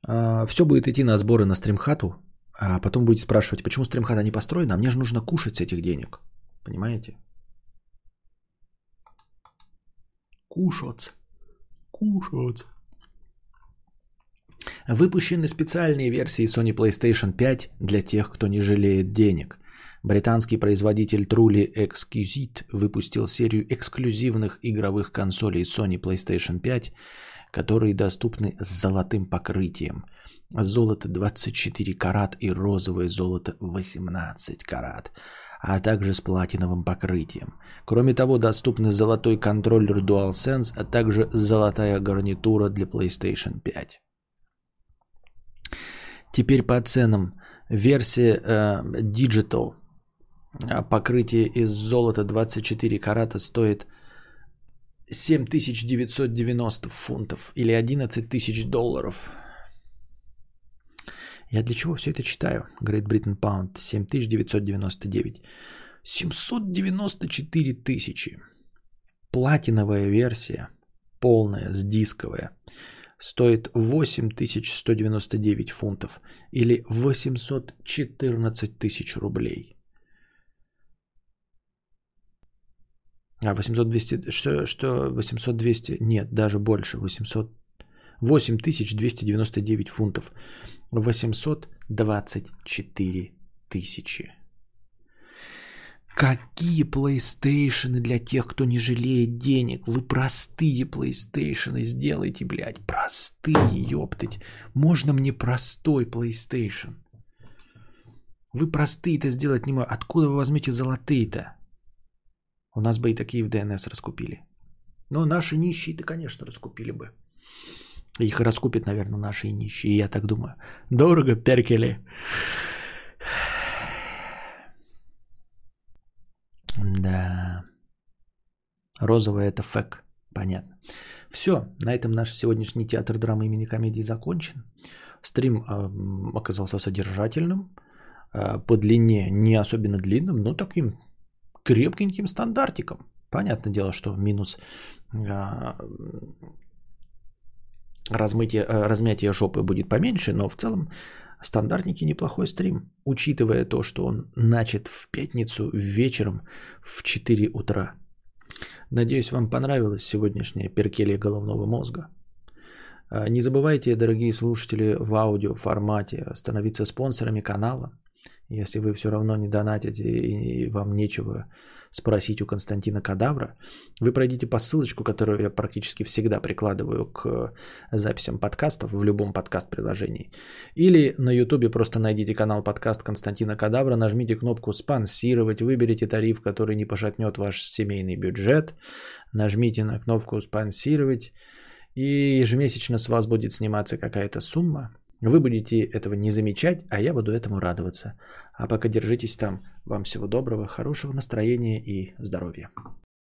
а, все будет идти на сборы на стримхату, а потом будете спрашивать, почему стримхата не построена, а мне же нужно кушать с этих денег. Понимаете? Кушать. Кушать. Выпущены специальные версии Sony PlayStation 5 для тех, кто не жалеет денег. Британский производитель Truly Exquisite выпустил серию эксклюзивных игровых консолей Sony PlayStation 5, которые доступны с золотым покрытием. Золото 24 карат и розовое золото 18 карат, а также с платиновым покрытием. Кроме того, доступны золотой контроллер DualSense, а также золотая гарнитура для PlayStation 5. Теперь по ценам. Версия э, Digital покрытие из золота 24 карата стоит 7990 фунтов или 11 тысяч долларов. Я для чего все это читаю? Great Britain Pound 7999. 794 тысячи. Платиновая версия, полная, с дисковая, стоит 8199 фунтов или 814 тысяч рублей. А 800-200, что, что 800-200? Нет, даже больше, 800, 8299 фунтов. 824 тысячи. Какие PlayStation для тех, кто не жалеет денег? Вы простые PlayStation сделайте, блядь. Простые, ёптать. Можно мне простой PlayStation? Вы простые-то сделать не можете. Откуда вы возьмете золотые-то? У нас бы и такие в ДНС раскупили. Но наши нищие-то, конечно, раскупили бы. Их раскупят, наверное, наши нищие, я так думаю. Дорого, перкели. Да. Розовая это фэк. Понятно. Все, на этом наш сегодняшний театр драмы имени комедии закончен. Стрим э, оказался содержательным, э, по длине не особенно длинным, но таким крепкеньким стандартиком. Понятное дело, что минус а, размытие, а, размятие жопы будет поменьше, но в целом стандартненький неплохой стрим, учитывая то, что он начат в пятницу вечером в 4 утра. Надеюсь, вам понравилось сегодняшнее перкелие головного мозга. А, не забывайте, дорогие слушатели, в аудио формате становиться спонсорами канала. Если вы все равно не донатите и вам нечего спросить у Константина Кадавра, вы пройдите по ссылочку, которую я практически всегда прикладываю к записям подкастов в любом подкаст-приложении. Или на YouTube просто найдите канал подкаст Константина Кадавра, нажмите кнопку «Спонсировать», выберите тариф, который не пошатнет ваш семейный бюджет, нажмите на кнопку «Спонсировать», и ежемесячно с вас будет сниматься какая-то сумма, вы будете этого не замечать, а я буду этому радоваться. А пока держитесь там. Вам всего доброго, хорошего настроения и здоровья.